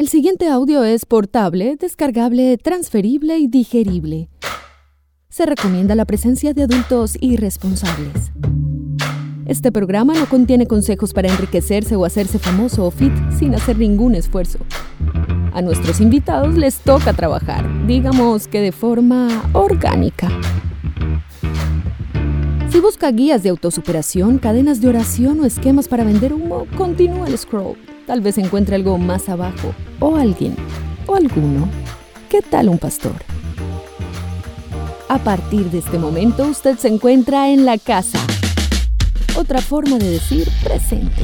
El siguiente audio es portable, descargable, transferible y digerible. Se recomienda la presencia de adultos irresponsables. Este programa no contiene consejos para enriquecerse o hacerse famoso o fit sin hacer ningún esfuerzo. A nuestros invitados les toca trabajar, digamos que de forma orgánica. Si busca guías de autosuperación, cadenas de oración o esquemas para vender humo, continúa el scroll. Tal vez encuentre algo más abajo, o alguien, o alguno. ¿Qué tal un pastor? A partir de este momento usted se encuentra en la casa. Otra forma de decir presente.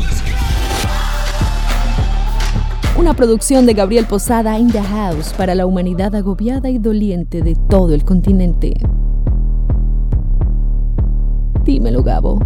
Una producción de Gabriel Posada in the House para la humanidad agobiada y doliente de todo el continente. Dímelo, Gabo.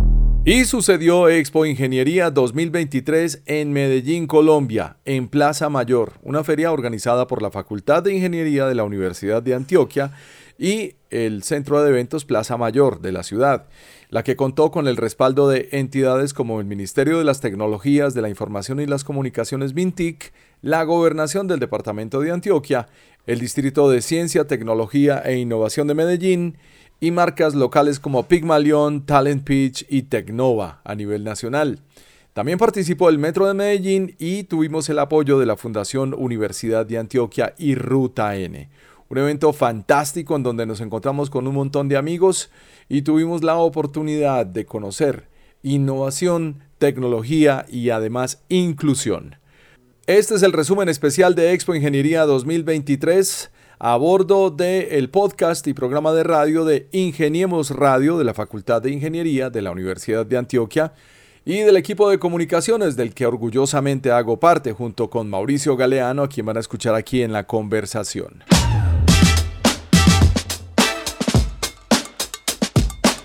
Y sucedió Expo Ingeniería 2023 en Medellín, Colombia, en Plaza Mayor, una feria organizada por la Facultad de Ingeniería de la Universidad de Antioquia y el Centro de Eventos Plaza Mayor de la ciudad, la que contó con el respaldo de entidades como el Ministerio de las Tecnologías de la Información y las Comunicaciones MINTIC, la Gobernación del Departamento de Antioquia, el Distrito de Ciencia, Tecnología e Innovación de Medellín, y marcas locales como Pigmalion, Talent Pitch y Tecnova a nivel nacional. También participó el Metro de Medellín y tuvimos el apoyo de la Fundación Universidad de Antioquia y Ruta N. Un evento fantástico en donde nos encontramos con un montón de amigos y tuvimos la oportunidad de conocer innovación, tecnología y además inclusión. Este es el resumen especial de Expo Ingeniería 2023 a bordo del podcast y programa de radio de Ingeniemos Radio de la Facultad de Ingeniería de la Universidad de Antioquia y del equipo de comunicaciones del que orgullosamente hago parte junto con Mauricio Galeano, a quien van a escuchar aquí en la conversación.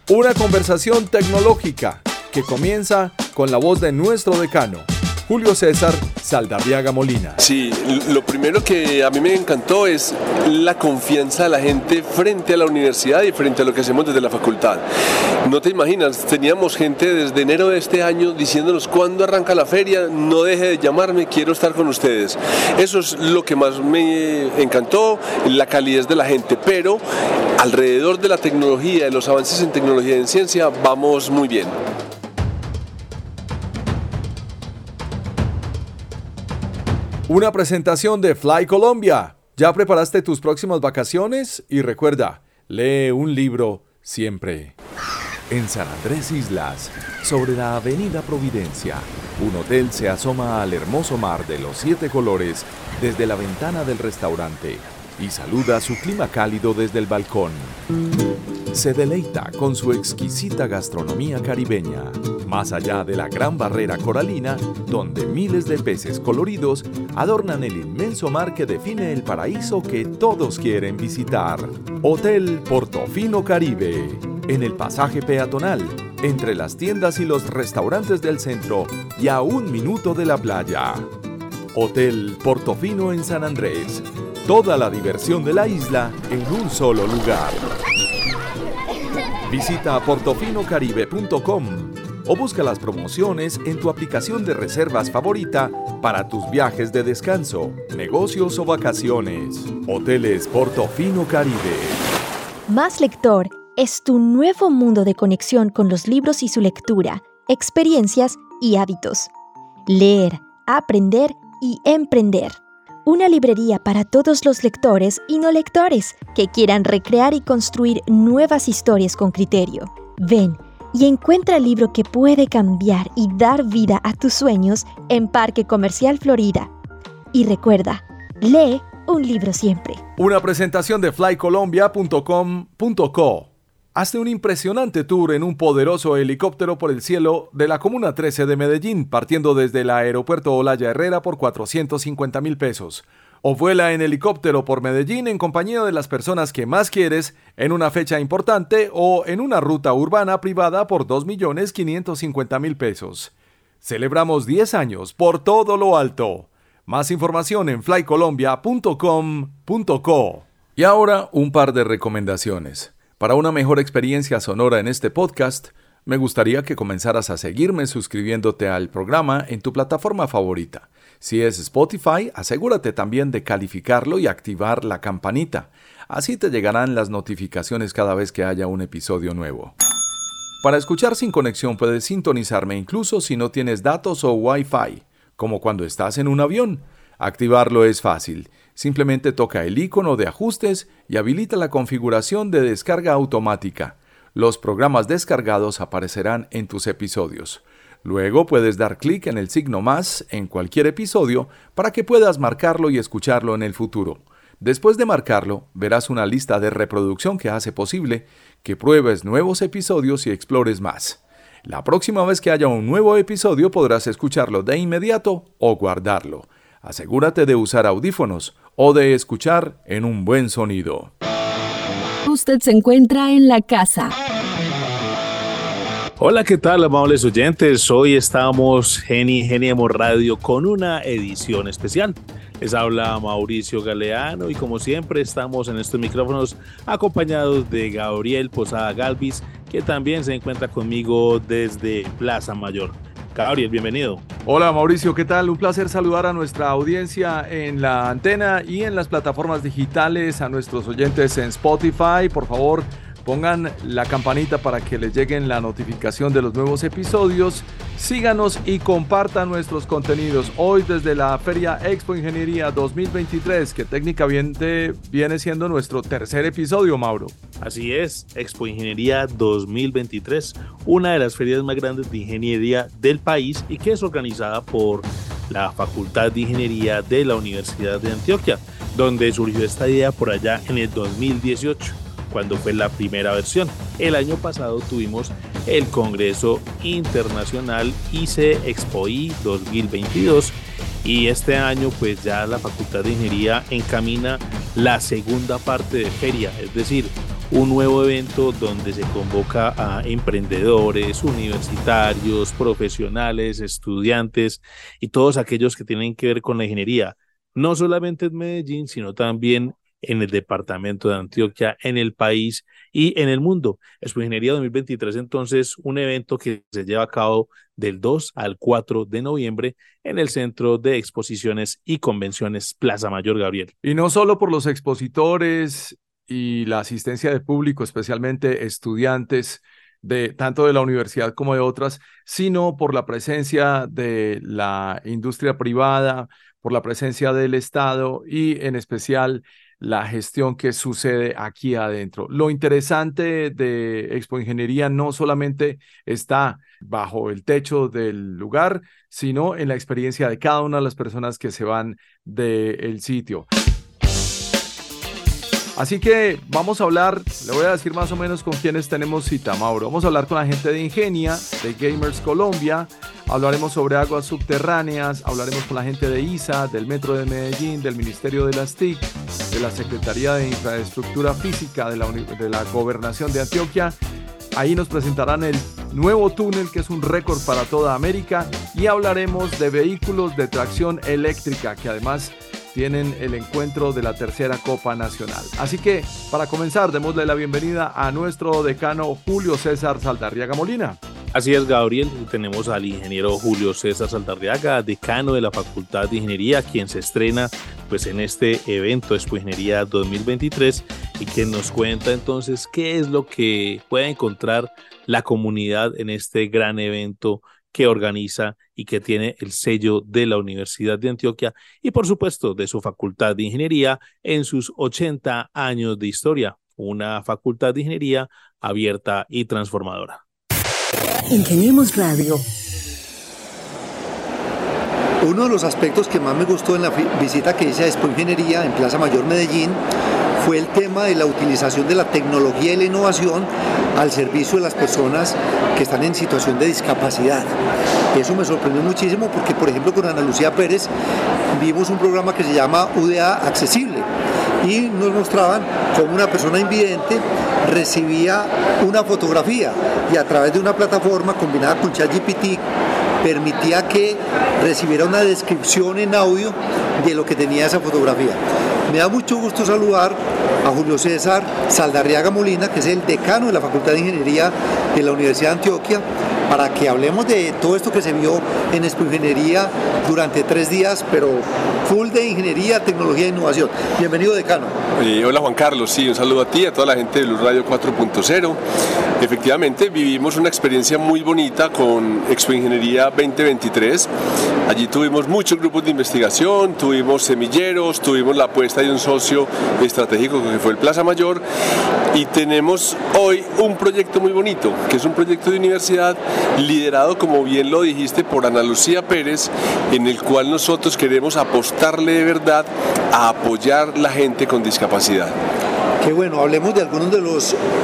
Una conversación tecnológica que comienza con la voz de nuestro decano, Julio César Saldarriaga Molina. Sí, lo primero que a mí me encantó es la confianza de la gente frente a la universidad y frente a lo que hacemos desde la facultad. No te imaginas, teníamos gente desde enero de este año diciéndonos cuándo arranca la feria, no deje de llamarme, quiero estar con ustedes. Eso es lo que más me encantó, la calidez de la gente, pero alrededor de la tecnología, de los avances en tecnología y en ciencia, vamos muy bien. Una presentación de Fly Colombia. ¿Ya preparaste tus próximas vacaciones? Y recuerda, lee un libro siempre. En San Andrés Islas, sobre la Avenida Providencia, un hotel se asoma al hermoso mar de los siete colores desde la ventana del restaurante y saluda su clima cálido desde el balcón. Se deleita con su exquisita gastronomía caribeña más allá de la gran barrera coralina, donde miles de peces coloridos adornan el inmenso mar que define el paraíso que todos quieren visitar. Hotel Portofino Caribe, en el pasaje peatonal, entre las tiendas y los restaurantes del centro y a un minuto de la playa. Hotel Portofino en San Andrés. Toda la diversión de la isla en un solo lugar. Visita portofinocaribe.com o busca las promociones en tu aplicación de reservas favorita para tus viajes de descanso, negocios o vacaciones. Hoteles Portofino Caribe. Más Lector es tu nuevo mundo de conexión con los libros y su lectura, experiencias y hábitos. Leer, aprender y emprender. Una librería para todos los lectores y no lectores que quieran recrear y construir nuevas historias con criterio. Ven y encuentra el libro que puede cambiar y dar vida a tus sueños en Parque Comercial Florida. Y recuerda, lee un libro siempre. Una presentación de flycolombia.com.co. Hazte un impresionante tour en un poderoso helicóptero por el cielo de la Comuna 13 de Medellín, partiendo desde el aeropuerto Olaya Herrera por 450 mil pesos o vuela en helicóptero por Medellín en compañía de las personas que más quieres en una fecha importante o en una ruta urbana privada por 2.550.000 pesos. Celebramos 10 años por todo lo alto. Más información en flycolombia.com.co. Y ahora un par de recomendaciones. Para una mejor experiencia sonora en este podcast, Me gustaría que comenzaras a seguirme suscribiéndote al programa en tu plataforma favorita. Si es Spotify, asegúrate también de calificarlo y activar la campanita. Así te llegarán las notificaciones cada vez que haya un episodio nuevo. Para escuchar sin conexión puedes sintonizarme incluso si no tienes datos o Wi-Fi, como cuando estás en un avión. Activarlo es fácil. Simplemente toca el icono de ajustes y habilita la configuración de descarga automática. Los programas descargados aparecerán en tus episodios. Luego puedes dar clic en el signo más en cualquier episodio para que puedas marcarlo y escucharlo en el futuro. Después de marcarlo, verás una lista de reproducción que hace posible que pruebes nuevos episodios y explores más. La próxima vez que haya un nuevo episodio podrás escucharlo de inmediato o guardarlo. Asegúrate de usar audífonos o de escuchar en un buen sonido. Usted se encuentra en la casa. Hola, ¿qué tal, amables oyentes? Hoy estamos Geni Geniemos Radio con una edición especial. Les habla Mauricio Galeano y como siempre estamos en estos micrófonos acompañados de Gabriel Posada Galvis, que también se encuentra conmigo desde Plaza Mayor. Gabriel, bienvenido. Hola Mauricio, ¿qué tal? Un placer saludar a nuestra audiencia en la antena y en las plataformas digitales, a nuestros oyentes en Spotify. Por favor, pongan la campanita para que les lleguen la notificación de los nuevos episodios. Síganos y compartan nuestros contenidos. Hoy desde la Feria Expo Ingeniería 2023, que técnicamente viene siendo nuestro tercer episodio, Mauro. Así es, Expo Ingeniería 2023, una de las ferias más grandes de ingeniería del país y que es organizada por la Facultad de Ingeniería de la Universidad de Antioquia, donde surgió esta idea por allá en el 2018 cuando fue la primera versión. El año pasado tuvimos el Congreso Internacional ICE Expoí 2022 y este año pues ya la Facultad de Ingeniería encamina la segunda parte de feria, es decir, un nuevo evento donde se convoca a emprendedores, universitarios, profesionales, estudiantes y todos aquellos que tienen que ver con la ingeniería, no solamente en Medellín, sino también en el departamento de Antioquia, en el país y en el mundo. Expo Ingeniería 2023, entonces, un evento que se lleva a cabo del 2 al 4 de noviembre en el Centro de Exposiciones y Convenciones Plaza Mayor Gabriel. Y no solo por los expositores y la asistencia de público, especialmente estudiantes de tanto de la universidad como de otras, sino por la presencia de la industria privada, por la presencia del Estado y en especial la gestión que sucede aquí adentro. Lo interesante de Expo Ingeniería no solamente está bajo el techo del lugar, sino en la experiencia de cada una de las personas que se van del sitio. Así que vamos a hablar, le voy a decir más o menos con quiénes tenemos cita, Mauro. Vamos a hablar con la gente de Ingenia, de Gamers Colombia, hablaremos sobre aguas subterráneas, hablaremos con la gente de ISA, del Metro de Medellín, del Ministerio de las TIC, de la Secretaría de Infraestructura Física de la, de la Gobernación de Antioquia. Ahí nos presentarán el nuevo túnel que es un récord para toda América y hablaremos de vehículos de tracción eléctrica que además tienen el encuentro de la tercera Copa Nacional. Así que, para comenzar, démosle la bienvenida a nuestro decano Julio César Saldarriaga Molina. Así es, Gabriel. Tenemos al ingeniero Julio César Saldarriaga, decano de la Facultad de Ingeniería, quien se estrena pues, en este evento Expo Ingeniería 2023 y quien nos cuenta entonces qué es lo que puede encontrar la comunidad en este gran evento que organiza y que tiene el sello de la Universidad de Antioquia y por supuesto de su Facultad de Ingeniería en sus 80 años de historia, una facultad de ingeniería abierta y transformadora. Ingeniemos Radio. Uno de los aspectos que más me gustó en la visita que hice a Expo Ingeniería en Plaza Mayor Medellín fue el tema de la utilización de la tecnología y la innovación al servicio de las personas que están en situación de discapacidad. Eso me sorprendió muchísimo porque, por ejemplo, con Ana Lucía Pérez vimos un programa que se llama UDA Accesible y nos mostraban cómo una persona invidente recibía una fotografía y a través de una plataforma combinada con ChatGPT permitía que recibiera una descripción en audio de lo que tenía esa fotografía. Me da mucho gusto saludar a Julio César Saldarriaga Molina, que es el decano de la Facultad de Ingeniería de la Universidad de Antioquia, para que hablemos de todo esto que se vio en Expo Ingeniería durante tres días, pero full de ingeniería, tecnología e innovación. Bienvenido, decano. hola Juan Carlos, sí, un saludo a ti, a toda la gente de Luz Radio 4.0. Efectivamente, vivimos una experiencia muy bonita con Expo Ingeniería 2023. Allí tuvimos muchos grupos de investigación, tuvimos semilleros, tuvimos la apuesta de un socio estratégico que fue el Plaza Mayor y tenemos hoy un proyecto muy bonito, que es un proyecto de universidad liderado, como bien lo dijiste, por Ana Lucía Pérez, en el cual nosotros queremos apostarle de verdad a apoyar la gente con discapacidad. Qué bueno, hablemos de algunos de,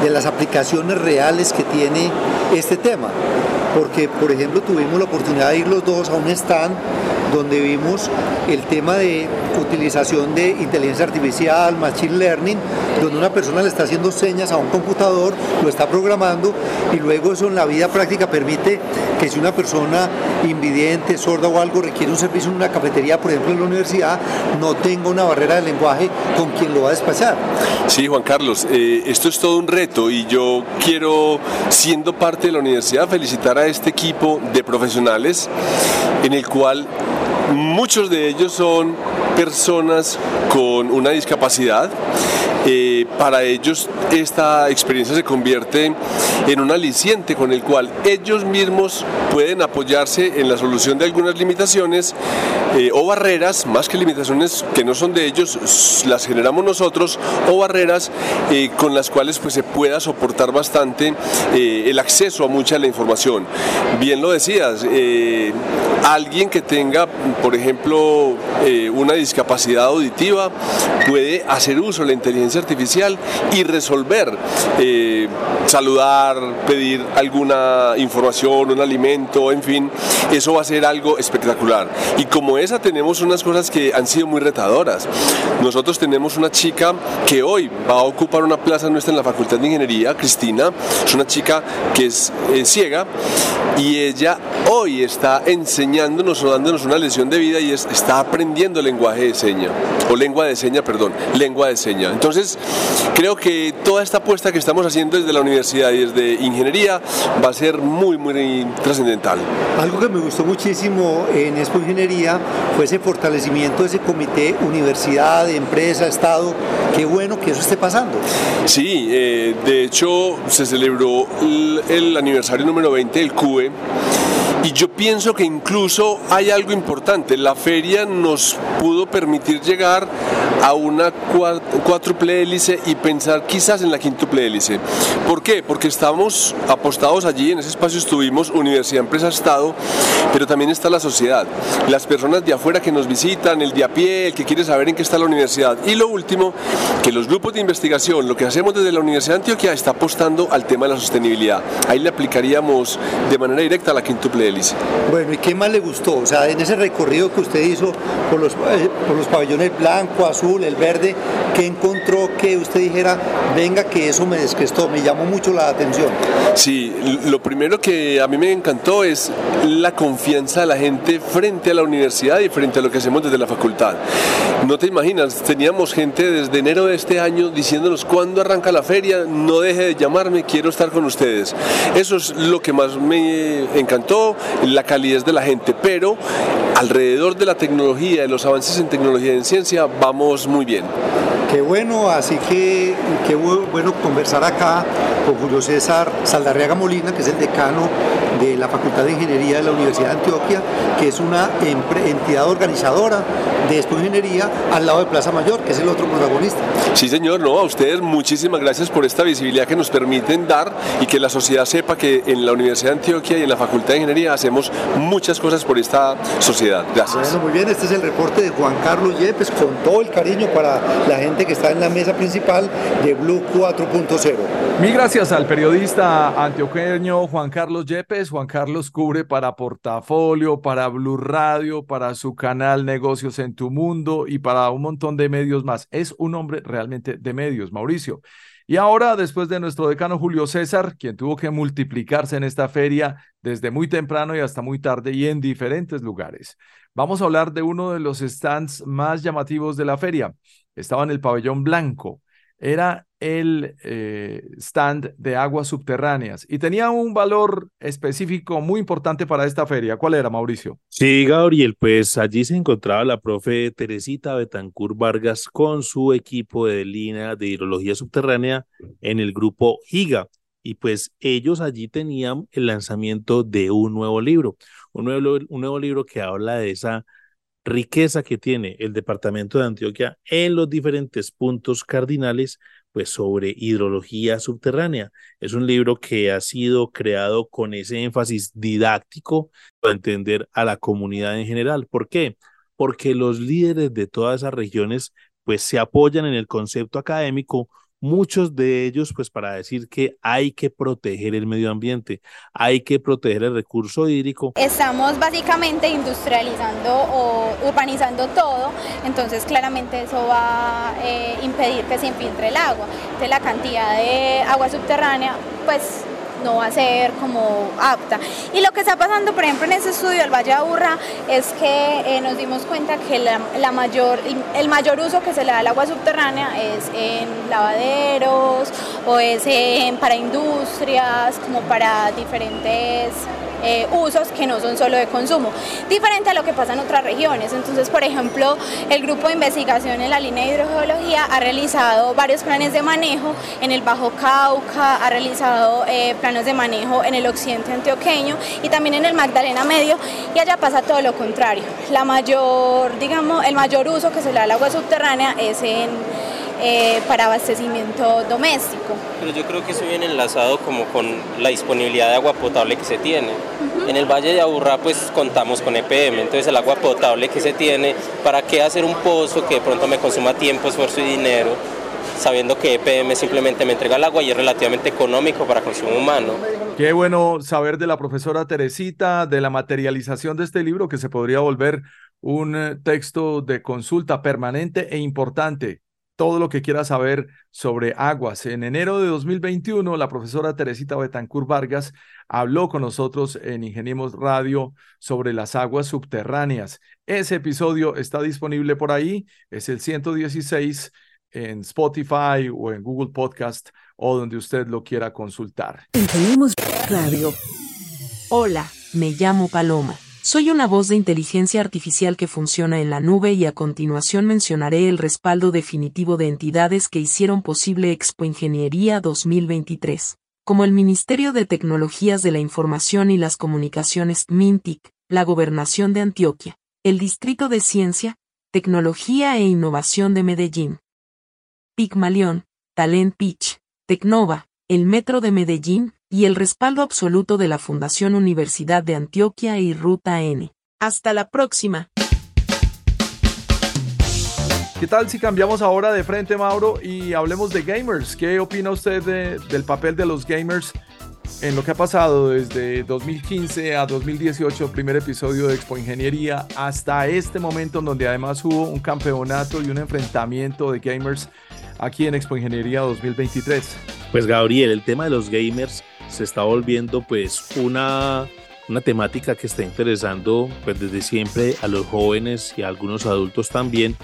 de las aplicaciones reales que tiene este tema, porque por ejemplo tuvimos la oportunidad de ir los dos a un stand donde vimos el tema de utilización de inteligencia artificial, machine learning, donde una persona le está haciendo señas a un computador, lo está programando y luego eso en la vida práctica permite que si una persona invidente, sorda o algo requiere un servicio en una cafetería, por ejemplo en la universidad, no tenga una barrera de lenguaje con quien lo va a despachar. Sí, Juan Carlos, eh, esto es todo un reto y yo quiero, siendo parte de la universidad, felicitar a este equipo de profesionales en el cual Muchos de ellos son personas con una discapacidad. Eh, para ellos esta experiencia se convierte en un aliciente con el cual ellos mismos pueden apoyarse en la solución de algunas limitaciones eh, o barreras, más que limitaciones que no son de ellos, las generamos nosotros, o barreras eh, con las cuales pues, se pueda soportar bastante el acceso a mucha de la información. Bien lo decías, alguien que tenga, por ejemplo, una discapacidad auditiva puede hacer uso de la inteligencia artificial y resolver, eh, saludar, pedir alguna información, un alimento, en fin, eso va a ser algo espectacular. Y como tenemos unas cosas que han sido muy retadoras. Nosotros tenemos una chica que hoy va a ocupar una plaza nuestra en la Facultad de Ingeniería, Cristina, es una chica que es ciega y ella hoy está enseñándonos o dándonos una lección de vida y está aprendiendo lenguaje de seña, o lengua de seña, perdón, lengua de seña. Entonces, creo que toda esta apuesta que estamos haciendo desde la universidad y desde ingeniería va a ser muy, muy trascendental. Algo que me gustó muchísimo en Expo Ingeniería fue ese fortalecimiento de ese comité universidad, empresa, Estado. Qué bueno que eso esté pasando. Sí, eh, de hecho se celebró el, el aniversario número 20 del CUE y yo pienso que incluso hay algo importante. La feria nos pudo permitir llegar a una cuádruple hélice y pensar quizás en la quíntuple hélice. ¿Por qué? Porque estamos apostados allí, en ese espacio estuvimos Universidad, Empresa, Estado, pero también está la sociedad. Las personas de afuera que nos visitan, el de a pie, el que quiere saber en qué está la universidad. Y lo último, que los grupos de investigación, lo que hacemos desde la Universidad de Antioquia, está apostando al tema de la sostenibilidad. Ahí le aplicaríamos de manera directa a la quíntuple hélice. Bueno, ¿y qué más le gustó? O sea, en ese recorrido que usted hizo por los, eh, por los pabellones blanco, azul, el verde, ¿qué encontró que usted dijera, venga, que eso me descrestó, me llamó mucho la atención? Sí, lo primero que a mí me encantó es la confianza de la gente frente a la universidad y frente a lo que hacemos desde la facultad. No te imaginas, teníamos gente desde enero de este año diciéndonos cuándo arranca la feria, no deje de llamarme, quiero estar con ustedes. Eso es lo que más me encantó, la calidez de la gente, pero alrededor de la tecnología, de los avances en tecnología y en ciencia, vamos muy bien. Qué bueno, así que qué bueno conversar acá con Julio César Saldarriaga Molina, que es el decano de la Facultad de Ingeniería de la Universidad de Antioquia, que es una entidad organizadora de Expo Ingeniería al lado de Plaza Mayor, que es el otro protagonista. Sí, señor, no, a ustedes muchísimas gracias por esta visibilidad que nos permiten dar y que la sociedad sepa que en la Universidad de Antioquia y en la Facultad de Ingeniería hacemos muchas cosas por esta sociedad. Gracias. Bueno, muy bien, este es el reporte de Juan Carlos Yepes con todo el cariño para la gente que está en la mesa principal de Blue 4.0. Mil gracias al periodista antioqueño Juan Carlos Yepes 2023, Juan Carlos cubre para Portafolio, para Blue Radio, para su canal Negocios en tu Mundo y para un montón de medios más. Es un hombre realmente de medios, Mauricio. Y ahora, después de nuestro decano Julio César, quien tuvo que multiplicarse en esta feria desde muy temprano y hasta muy tarde y en diferentes lugares, vamos a hablar de uno de los stands más llamativos de la feria. Estaba en el pabellón blanco era el eh, stand de aguas subterráneas y tenía un valor específico muy importante para esta feria. ¿Cuál era, Mauricio? Sí, Gabriel, pues allí se encontraba la profe Teresita Betancur Vargas con su equipo de línea de hidrología subterránea en el grupo GIGA. Y pues ellos allí tenían el lanzamiento de un nuevo libro, un nuevo, un nuevo libro que habla de esa riqueza que tiene el departamento de Antioquia en los diferentes puntos cardinales, pues sobre hidrología subterránea. Es un libro que ha sido creado con ese énfasis didáctico para entender a la comunidad en general. ¿Por qué? Porque los líderes de todas esas regiones pues se apoyan en el concepto académico muchos de ellos pues para decir que hay que proteger el medio ambiente, hay que proteger el recurso hídrico. Estamos básicamente industrializando o urbanizando todo, entonces claramente eso va a eh, impedir que se infiltre el agua. Entonces la cantidad de agua subterránea pues no va a ser como apta. Y lo que está pasando, por ejemplo, en ese estudio del Valle Aburra es que eh, nos dimos cuenta que la, mayor, el mayor uso que se le da al agua subterránea es en lavaderos o es para industrias, como para diferentes eh, usos que no son solo de consumo, diferente a lo que pasa en otras regiones. Entonces, por ejemplo, el grupo de investigación en la línea de hidrogeología ha realizado varios planes de manejo en el Bajo Cauca, ha realizado eh, planes de manejo en el occidente antioqueño y también en el Magdalena Medio, y allá pasa todo lo contrario. La mayor, digamos, el mayor uso que se le da al agua subterránea es en eh, para abastecimiento doméstico. Pero yo creo que eso viene enlazado como con la disponibilidad de agua potable que se tiene. En el Valle de Aburrá pues contamos con EPM, entonces el agua potable que se tiene, ¿para qué hacer un pozo que de pronto me consuma tiempo, esfuerzo y dinero? sabiendo que EPM simplemente me entrega el agua y es relativamente económico para consumo humano. Qué bueno saber de la profesora Teresita, de la materialización de este libro que se podría volver un eh, texto de consulta permanente e importante todo lo que quiera saber sobre aguas. En enero de 2021, la profesora Teresita Betancur Vargas habló con nosotros en Ingeniemos Radio sobre las aguas subterráneas. Ese episodio está disponible por ahí, es el 116 en Spotify o en Google Podcast o donde usted lo quiera consultar. Ingeniemos Radio. Hola, me llamo Paloma soy una voz de inteligencia artificial que funciona en la nube y a continuación mencionaré el respaldo definitivo de entidades que hicieron posible Expo Ingeniería 2023, como el Ministerio de Tecnologías de la Información y las Comunicaciones MINTIC, la Gobernación de Antioquia, el Distrito de Ciencia, Tecnología e Innovación de Medellín, Pigmalión, Talent Pitch, Tecnova, el Metro de Medellín, y el respaldo absoluto de la Fundación Universidad de Antioquia y Ruta N. Hasta la próxima. ¿Qué tal si cambiamos ahora de frente, Mauro, y hablemos de gamers? ¿Qué opina usted del papel de los gamers en lo que ha pasado desde 2015 a 2018, primer episodio de Expo Ingeniería, hasta este momento en donde además hubo un campeonato y un enfrentamiento de gamers aquí en Expo Ingeniería 2023? Pues Gabriel, el tema de los gamers se está volviendo pues una, una temática que está interesando pues desde siempre a los jóvenes y a algunos adultos también,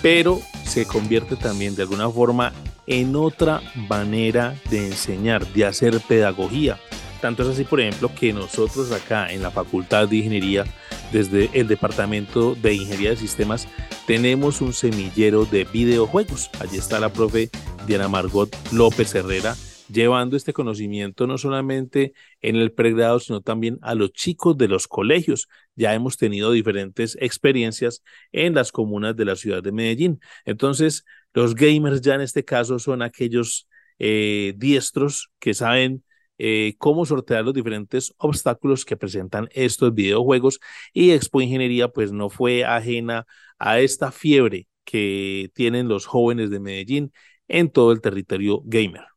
pero se convierte también de alguna forma en otra manera de enseñar, de hacer pedagogía. Tanto es así, por ejemplo, que nosotros acá en la Facultad de Ingeniería, desde el Departamento de Ingeniería de Sistemas, tenemos un semillero de videojuegos. Allí está la profe Diana Margot López Herrera, llevando este conocimiento no solamente en el pregrado, sino también a los chicos de los colegios. Ya hemos tenido diferentes experiencias en las comunas de la ciudad de Medellín. Entonces, los gamers ya en este caso son aquellos eh, diestros que saben eh, cómo sortear los diferentes obstáculos que presentan estos videojuegos y Expo Ingeniería pues no fue ajena a esta fiebre que tienen los jóvenes de Medellín en todo el territorio gamer.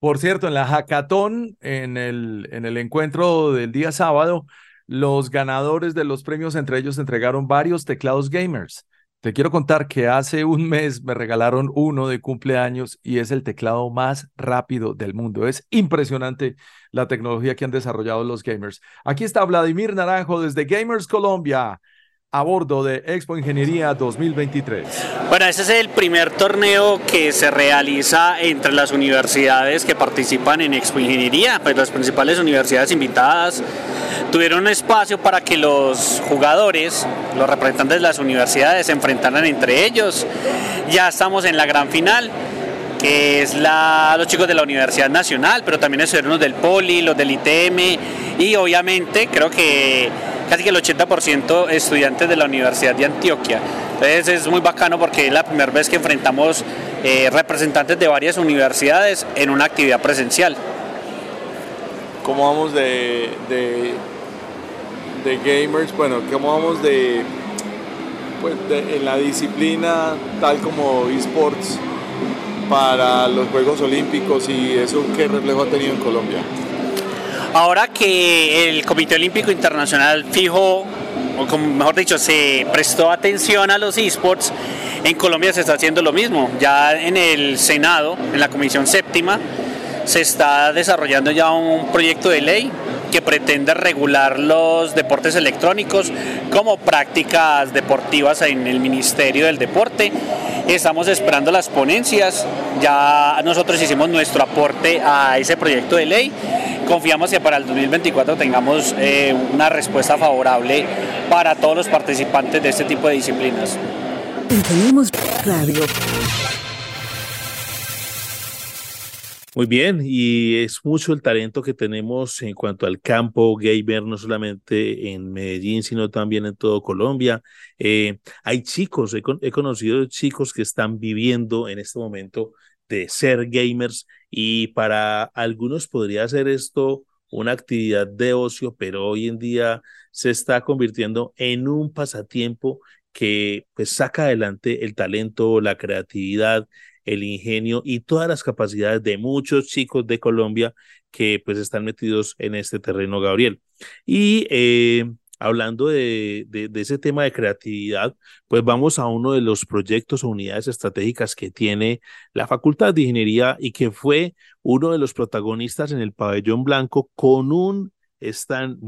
Por cierto, en la hackathon, en el, en el encuentro del día sábado, los ganadores de los premios, entre ellos, entregaron varios teclados gamers. Te quiero contar que hace un mes me regalaron uno de cumpleaños y es el teclado más rápido del mundo. Es impresionante la tecnología que han desarrollado los gamers. Aquí está Vladimir Naranjo desde Gamers Colombia a bordo de Expo Ingeniería 2023. Bueno, este es el primer torneo que se realiza entre las universidades que participan en Expo Ingeniería, pues las principales universidades invitadas tuvieron un espacio para que los jugadores, los representantes de las universidades se enfrentaran entre ellos. Ya estamos en la gran final que es los chicos de la Universidad Nacional, pero también estuvieron los del Poli, los del ITM y obviamente creo que casi el 80% estudiantes de la Universidad de Antioquia. Entonces es muy bacano porque es la primera vez que enfrentamos eh, representantes de varias universidades en una actividad presencial. ¿Cómo vamos de, de, gamers? Bueno, ¿cómo vamos de, pues en la disciplina tal como esports para los Juegos Olímpicos y eso qué reflejo ha tenido en Colombia? Ahora que el Comité Olímpico Internacional fijo, o como mejor dicho, se prestó atención a los esports, en Colombia se está haciendo lo mismo. Ya en el Senado, en la Comisión Séptima, se está desarrollando ya un proyecto de ley que pretende regular los deportes electrónicos como prácticas deportivas en el Ministerio del Deporte. Estamos esperando las ponencias, ya nosotros hicimos nuestro aporte a ese proyecto de ley confiamos que para el 2024 tengamos eh, una respuesta favorable para todos los participantes de este tipo de disciplinas. Tenemos radio. Muy bien, y es mucho el talento que tenemos en cuanto al campo gamer, no solamente en Medellín, sino también en todo Colombia. Eh, hay chicos, he, conocido chicos que están viviendo en este momento de ser gamers y para algunos podría ser esto una actividad de ocio, pero hoy en día se está convirtiendo en un pasatiempo que pues saca adelante el talento, la creatividad, el ingenio y todas las capacidades de muchos chicos de Colombia que pues están metidos en este terreno, Gabriel. Y eh, hablando de, de, ese tema de creatividad, pues vamos a uno de los proyectos o unidades estratégicas que tiene la Facultad de Ingeniería y que fue uno de los protagonistas en el pabellón blanco con un stand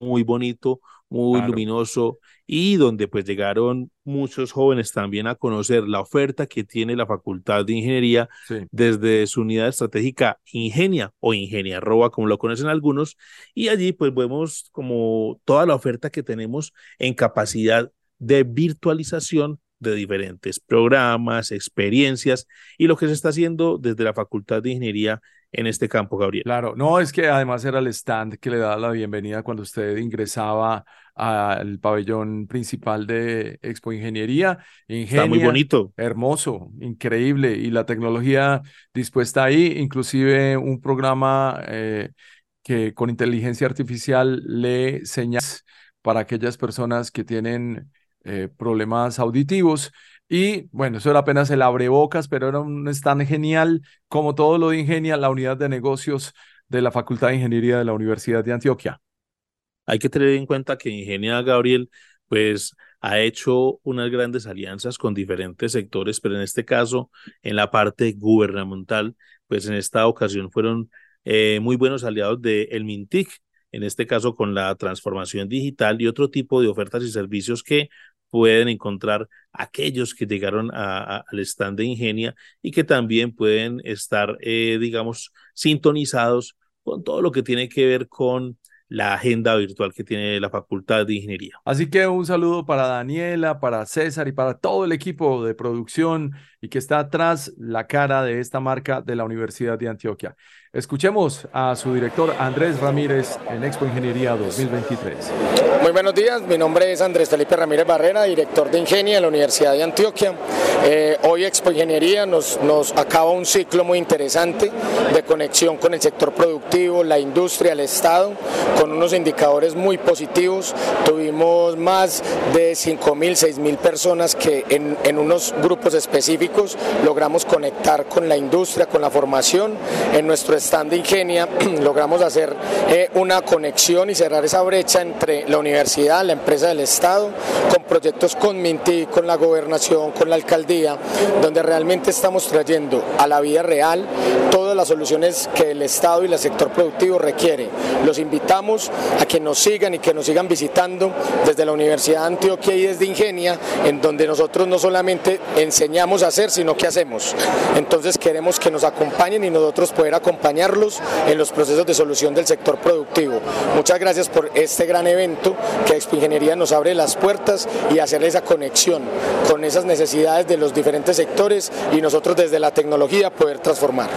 muy bonito, muy luminoso y donde pues llegaron muchos jóvenes también a conocer la oferta que tiene la Facultad de Ingeniería desde su unidad estratégica Ingenia o Ingenia Roba, como lo conocen algunos, y allí pues vemos como toda la oferta que tenemos en capacidad de virtualización de diferentes programas, experiencias y lo que se está haciendo desde la Facultad de Ingeniería en este campo, Gabriel. Claro, no, es que además era el stand que le daba la bienvenida cuando usted ingresaba al pabellón principal de Expo Ingeniería. Está muy bonito. Hermoso, increíble. Y la tecnología dispuesta ahí, inclusive un programa eh, que con inteligencia artificial le señala para aquellas personas que tienen eh, problemas auditivos y bueno, eso era apenas el abrebocas, pero era un stand genial, como todo lo de Ingenia, la unidad de negocios de la Facultad de Ingeniería de la Universidad de Antioquia. Hay que tener en cuenta que Ingenia Gabriel, pues ha hecho unas grandes alianzas con diferentes sectores, pero en este caso, en la parte gubernamental, pues en esta ocasión fueron eh, muy buenos aliados de Mintic, en este caso con la transformación digital y otro tipo de ofertas y servicios que pueden encontrar aquellos que llegaron al stand de Ingenia y que también pueden estar, eh, digamos, sintonizados con todo lo que tiene que ver con la agenda virtual que tiene la Facultad de Ingeniería. Así que un saludo para Daniela, para César y para todo el equipo de producción y que está atrás la cara de esta marca de la Universidad de Antioquia. Escuchemos a su director Andrés Ramírez en Expo Ingeniería 2023. Muy buenos días, mi nombre es Andrés Felipe Ramírez Barrera, director de Ingenia en la Universidad de Antioquia. Eh, hoy Expo Ingeniería nos, nos acaba un ciclo muy interesante de conexión con el sector productivo, la industria, el Estado, con unos indicadores muy positivos. Tuvimos más de 5.000, 6.000 personas que en, en unos grupos específicos logramos conectar con la industria, con la formación. En nuestro stand de Ingenia logramos hacer eh, una conexión y cerrar esa brecha entre la universidad, la empresa del Estado, con proyectos con Minti, con la gobernación, con la alcaldía, donde realmente estamos trayendo a la vida real todas las soluciones que el Estado y el sector productivo requiere. Los invitamos a que nos sigan y que nos sigan visitando desde la Universidad de Antioquia y desde Ingenia, en donde nosotros no solamente enseñamos a hacer, sino que hacemos. Entonces queremos que nos acompañen y nosotros poder acompañarlos en los procesos de solución del sector productivo. Muchas gracias por este gran evento que Expo Ingeniería nos abre las puertas y hacer esa conexión con esas necesidades de los diferentes sectores y nosotros desde la tecnología poder transformar.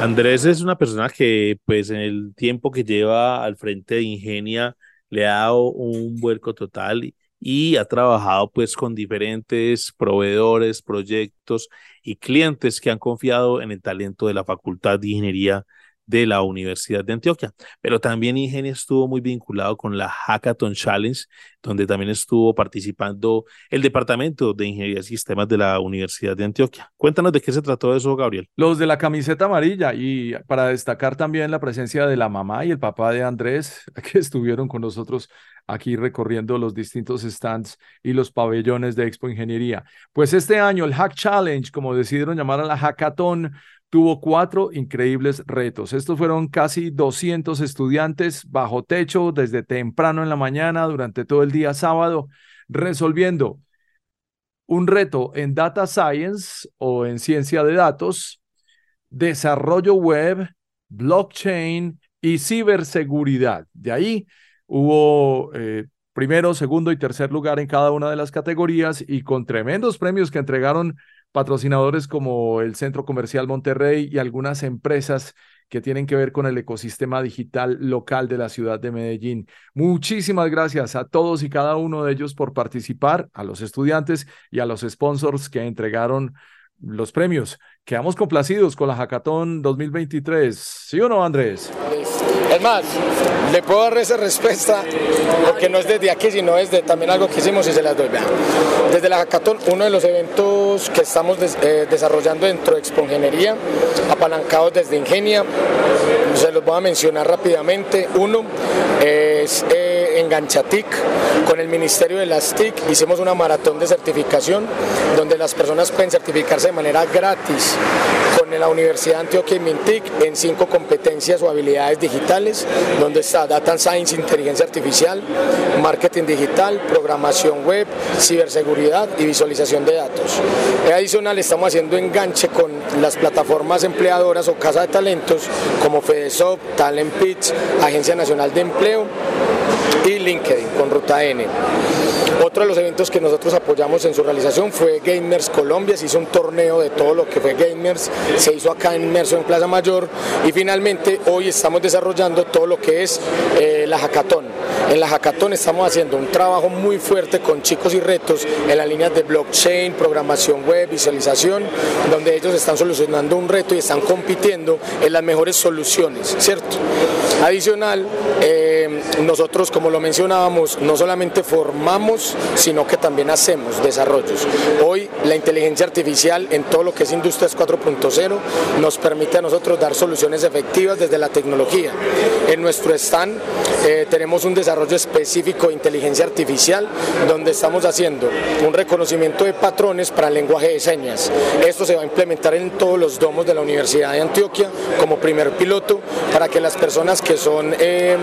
Andrés es una persona que pues en el tiempo que lleva al frente de Ingenia le ha dado un vuelco total y ha trabajado pues con diferentes proveedores, proyectos y clientes que han confiado en el talento de la Facultad de Ingeniería de la Universidad de Antioquia. Pero también Ingenia estuvo muy vinculado con la Hackathon Challenge, donde también estuvo participando el Departamento de Ingeniería y Sistemas de la Universidad de Antioquia. Cuéntanos de qué se trató eso, Gabriel. Los de la camiseta amarilla y para destacar también la presencia de la mamá y el papá de Andrés, que estuvieron con nosotros aquí recorriendo los distintos stands y los pabellones de Expo Ingeniería. Pues este año el Hack Challenge, como decidieron llamar a la Hackathon, tuvo cuatro increíbles retos. Estos fueron casi 200 estudiantes bajo techo desde temprano en la mañana durante todo el día sábado, resolviendo un reto en data science o en ciencia de datos, desarrollo web, blockchain y ciberseguridad. De ahí hubo eh, primero, segundo y tercer lugar en cada una de las categorías y con tremendos premios que entregaron patrocinadores como el Centro Comercial Monterrey y algunas empresas que tienen que ver con el ecosistema digital local de la ciudad de Medellín. Muchísimas gracias a todos y cada uno de ellos por participar, a los estudiantes y a los sponsors que entregaron los premios. Quedamos complacidos con la Hackathon 2023. ¿Sí o no, Andrés? Es más, le puedo dar esa respuesta porque no es desde aquí, sino desde también algo que hicimos y se las doy. Desde la Hackathon, uno de los eventos que estamos eh, desarrollando dentro de Expo Ingeniería, apalancados desde Ingenia, se los voy a mencionar rápidamente. Uno es eh, Enganchatic, con el Ministerio de las TIC hicimos una maratón de certificación donde las personas pueden certificarse de manera gratis con la Universidad de Antioquia y Mintic en cinco competencias o habilidades digitales, donde está Data Science, Inteligencia Artificial, Marketing Digital, Programación Web, Ciberseguridad y Visualización de Datos. Adicional, estamos haciendo enganche con las plataformas empleadoras o casa de talentos como FedeSoft, Talent Pitch, Agencia Nacional de Empleo y LinkedIn con Ruta N. Otro de los eventos que nosotros apoyamos en su realización fue Gamers Colombia, se hizo un torneo de todo lo que fue Gamers, se hizo acá en Inmerso en Plaza Mayor y finalmente hoy estamos desarrollando todo lo que es eh, la Hackathon. En la Hackathon estamos haciendo un trabajo muy fuerte con chicos y retos en las líneas de blockchain, programación web, visualización, donde ellos están solucionando un reto y están compitiendo en las mejores soluciones, ¿cierto? Adicional, eh, nosotros, como lo mencionábamos, no solamente formamos, sino que también hacemos desarrollos. Hoy la inteligencia artificial en todo lo que es Industrias 4.0 nos permite a nosotros dar soluciones efectivas desde la tecnología. En nuestro stand eh, tenemos un desarrollo específico de inteligencia artificial donde estamos haciendo un reconocimiento de patrones para el lenguaje de señas. Esto se va a implementar en todos los domos de la Universidad de Antioquia como primer piloto para que las personas que son em,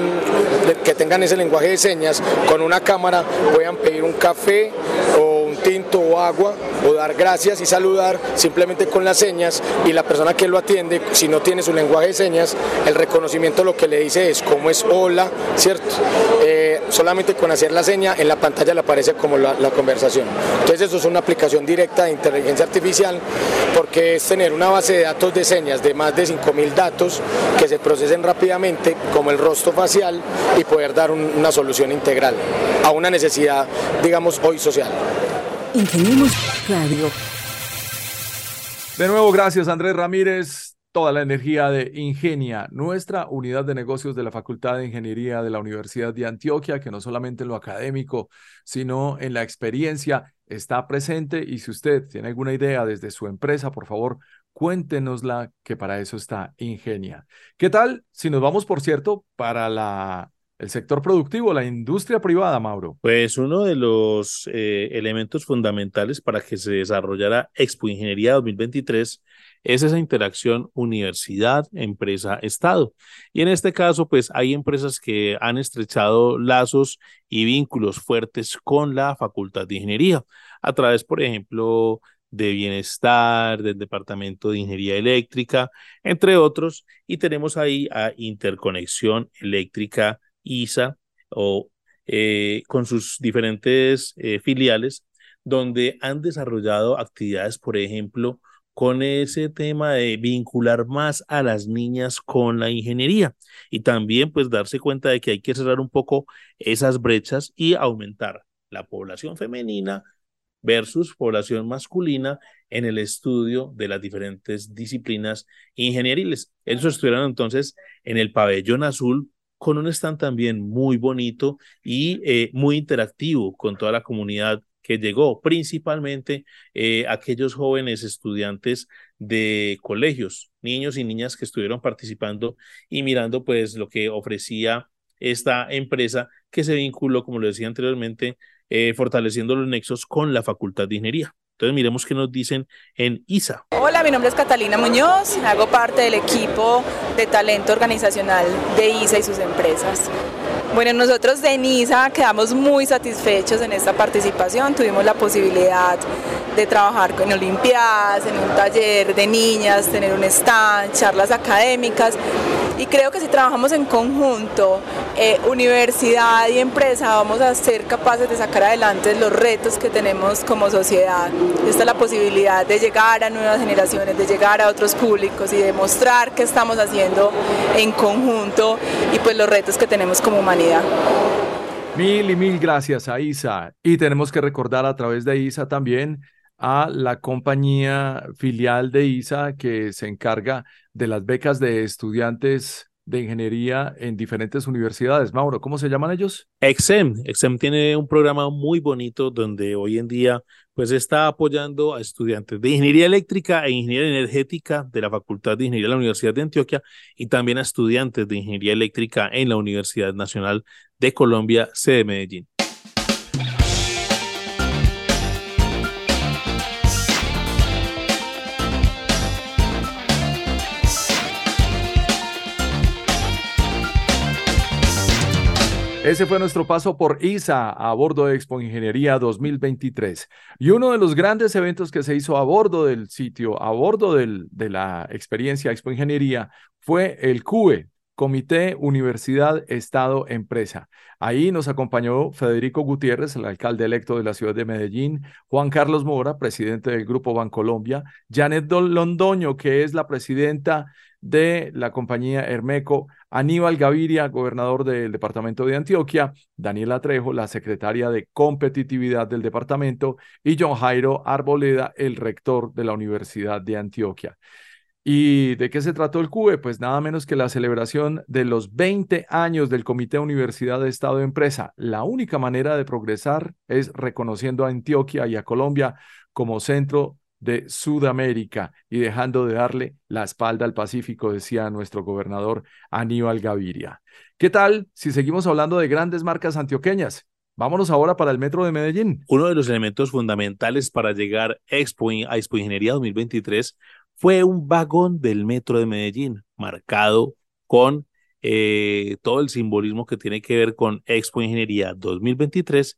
que tengan ese lenguaje de señas con una cámara puedan pedir un café o tinto o agua o dar gracias y saludar simplemente con las señas y la persona que lo atiende, si no tiene su lenguaje de señas, el reconocimiento lo que le dice es cómo es hola, ¿cierto? Eh, solamente con hacer la seña en la pantalla le aparece como la, conversación. Entonces eso es una aplicación directa de inteligencia artificial porque es tener una base de datos de señas de más de 5.000 datos que se procesen rápidamente como el rostro facial y poder dar una solución integral a una necesidad, digamos, hoy social. Ingeniemos Radio. De nuevo, gracias Andrés Ramírez. Toda la energía de Ingenia, nuestra unidad de negocios de la Facultad de Ingeniería de la Universidad de Antioquia, que no solamente en lo académico, sino en la experiencia está presente. Y si usted tiene alguna idea desde su empresa, por favor, cuéntenosla, que para eso está Ingenia. ¿Qué tal si nos vamos, por cierto, para la el sector productivo, la industria privada, Mauro? Pues uno de los eh, elementos fundamentales para que se desarrollara Expo Ingeniería 2023 es esa interacción universidad, empresa, Estado. Y en este caso, pues hay empresas que han estrechado lazos y vínculos fuertes con la Facultad de Ingeniería, a través, por ejemplo, de bienestar, del Departamento de Ingeniería Eléctrica, entre otros, y tenemos ahí a Interconexión Eléctrica ISA o eh, con sus diferentes eh, filiales, donde han desarrollado actividades, por ejemplo, con ese tema de vincular más a las niñas con la ingeniería y también pues darse cuenta de que hay que cerrar un poco esas brechas y aumentar la población femenina versus población masculina en el estudio de las diferentes disciplinas ingenieriles. Ellos estuvieron entonces en el pabellón azul con un stand también muy bonito y eh, muy interactivo con toda la comunidad que llegó, principalmente eh, aquellos jóvenes estudiantes de colegios, niños y niñas que estuvieron participando y mirando pues lo que ofrecía esta empresa que se vinculó, como lo decía anteriormente, eh, fortaleciendo los nexos con la Facultad de Ingeniería. Entonces miremos qué nos dicen en ISA. Hola, mi nombre es Catalina Muñoz, hago parte del equipo de talento organizacional de ISA y sus empresas. Bueno, nosotros de NISA quedamos muy satisfechos en esta participación, tuvimos la posibilidad de trabajar con Olimpiadas, en un taller de niñas, tener un stand, charlas académicas y creo que si trabajamos en conjunto, eh, universidad y empresa, vamos a ser capaces de sacar adelante los retos que tenemos como sociedad. Esta es la posibilidad de llegar a nuevas generaciones, de llegar a otros públicos y demostrar qué estamos haciendo en conjunto y pues los retos que tenemos como humanidad. Mil y mil gracias a ISA. Y tenemos que recordar a través de ISA también a la compañía filial de ISA que se encarga de las becas de estudiantes de ingeniería en diferentes universidades. Mauro, ¿cómo se llaman ellos? Exem. Exem tiene un programa muy bonito donde hoy en día pues está apoyando a estudiantes de ingeniería eléctrica e ingeniería energética de la Facultad de Ingeniería de la Universidad de Antioquia y también a estudiantes de ingeniería eléctrica en la Universidad Nacional de Colombia, sede Medellín. Ese fue nuestro paso por ISA a bordo de Expo Ingeniería 2023. Y uno de los grandes eventos que se hizo a bordo del sitio, a bordo de la experiencia Expo Ingeniería, fue el CUE, Comité Universidad Estado Empresa. Ahí nos acompañó Federico Gutiérrez, el alcalde electo de la ciudad de Medellín, Juan Carlos Mora, presidente del Grupo Bancolombia, Janet Londoño, que es la presidenta de la compañía Hermeco, Aníbal Gaviria, gobernador del departamento de Antioquia, Daniela Trejo, la secretaria de competitividad del departamento, y John Jairo Arboleda, el rector de la Universidad de Antioquia. ¿Y de qué se trató el CUBE? Pues nada menos que la celebración de los 20 años del Comité Universidad de Estado de Empresa. La única manera de progresar es reconociendo a Antioquia y a Colombia como centro de Sudamérica y dejando de darle la espalda al Pacífico, decía nuestro gobernador Aníbal Gaviria. ¿Qué tal si seguimos hablando de grandes marcas antioqueñas? Vámonos ahora para el Metro de Medellín. Uno de los elementos fundamentales para llegar Expo, a Expo Ingeniería 2023 fue un vagón del Metro de Medellín, marcado con eh, todo el simbolismo que tiene que ver con Expo Ingeniería 2023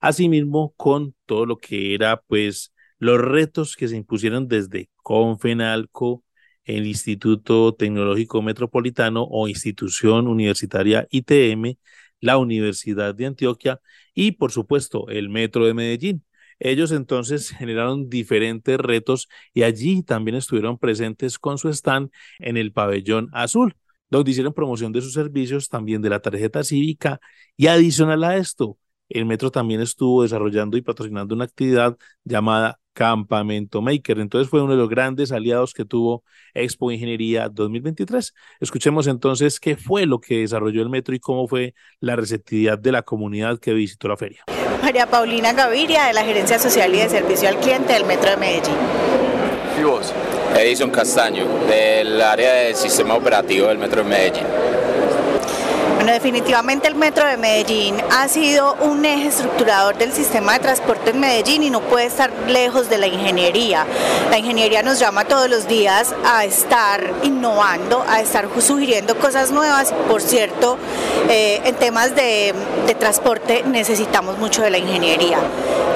Asimismo, con todo lo que era, pues, los retos que se impusieron desde Confenalco, el Instituto Tecnológico Metropolitano o institución universitaria ITM, la Universidad de Antioquia y, por supuesto, el Metro de Medellín. Ellos entonces generaron diferentes retos y allí también estuvieron presentes con su stand en el pabellón azul, donde hicieron promoción de sus servicios, también de la tarjeta cívica y adicional a esto, el metro también estuvo desarrollando y patrocinando una actividad llamada Campamento Maker. Entonces fue uno de los grandes aliados que tuvo Expo Ingeniería 2023. Escuchemos entonces qué fue lo que desarrolló el metro y cómo fue la receptividad de la comunidad que visitó la feria. María Paulina Gaviria, de la Gerencia Social y de Servicio al Cliente del Metro de Medellín. ¿Y vos? Edison Castaño, del área del sistema operativo del Metro de Medellín. Definitivamente el Metro de Medellín ha sido un eje estructurador del sistema de transporte en Medellín y no puede estar lejos de la ingeniería. La ingeniería nos llama todos los días a estar innovando, a estar sugiriendo cosas nuevas. Por cierto, eh, en temas de, transporte necesitamos mucho de la ingeniería.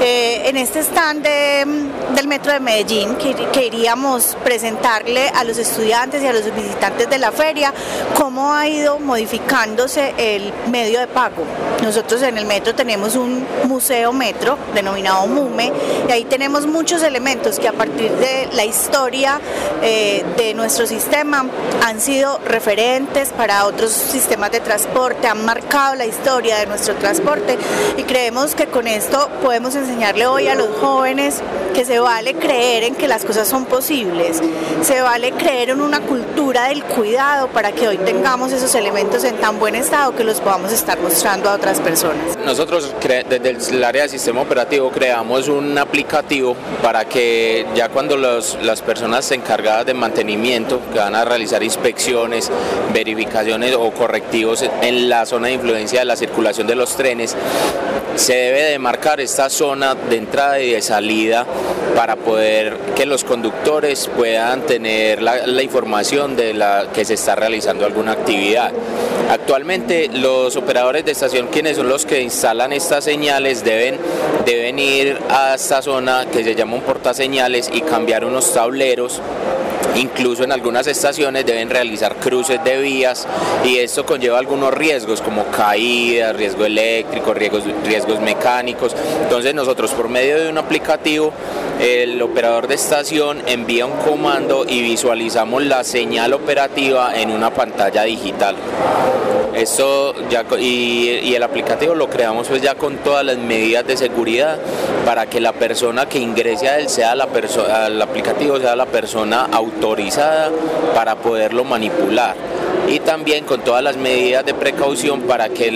Eh, en este stand del Metro de Medellín queríamos presentarle a los estudiantes y a los visitantes de la feria cómo ha ido modificándose el medio de pago. Nosotros en el metro tenemos un museo metro denominado MUME y ahí tenemos muchos elementos que a partir de la historia eh, de nuestro sistema han sido referentes para otros sistemas de transporte, han marcado la historia de nuestro transporte y creemos que con esto podemos enseñarle hoy a los jóvenes que se vale creer en que las cosas son posibles, se vale creer en una cultura del cuidado para que hoy tengamos esos elementos en tan buen estado que los podamos estar mostrando a otras personas. Nosotros desde el área de sistema operativo creamos un aplicativo para que ya cuando los, las personas encargadas de mantenimiento que van a realizar inspecciones, verificaciones o correctivos en la zona de influencia de la circulación de los trenes, se debe de marcar esta zona de entrada y de salida para poder que los conductores puedan tener la, la información de la que se está realizando alguna actividad. Actualmente los operadores de estación, quienes son los que instalan estas señales, deben, deben ir a esta zona que se llama un portaseñales y cambiar unos tableros Incluso en algunas estaciones deben realizar cruces de vías y esto conlleva algunos riesgos como caídas, riesgo eléctrico, riesgos, riesgos mecánicos. Entonces nosotros por medio de un aplicativo el operador de estación envía un comando y visualizamos la señal operativa en una pantalla digital. Esto ya, y, el aplicativo lo creamos pues ya con todas las medidas de seguridad para que la persona que ingrese a él sea la al aplicativo sea la persona autorizada para poderlo manipular y también con todas las medidas de precaución para que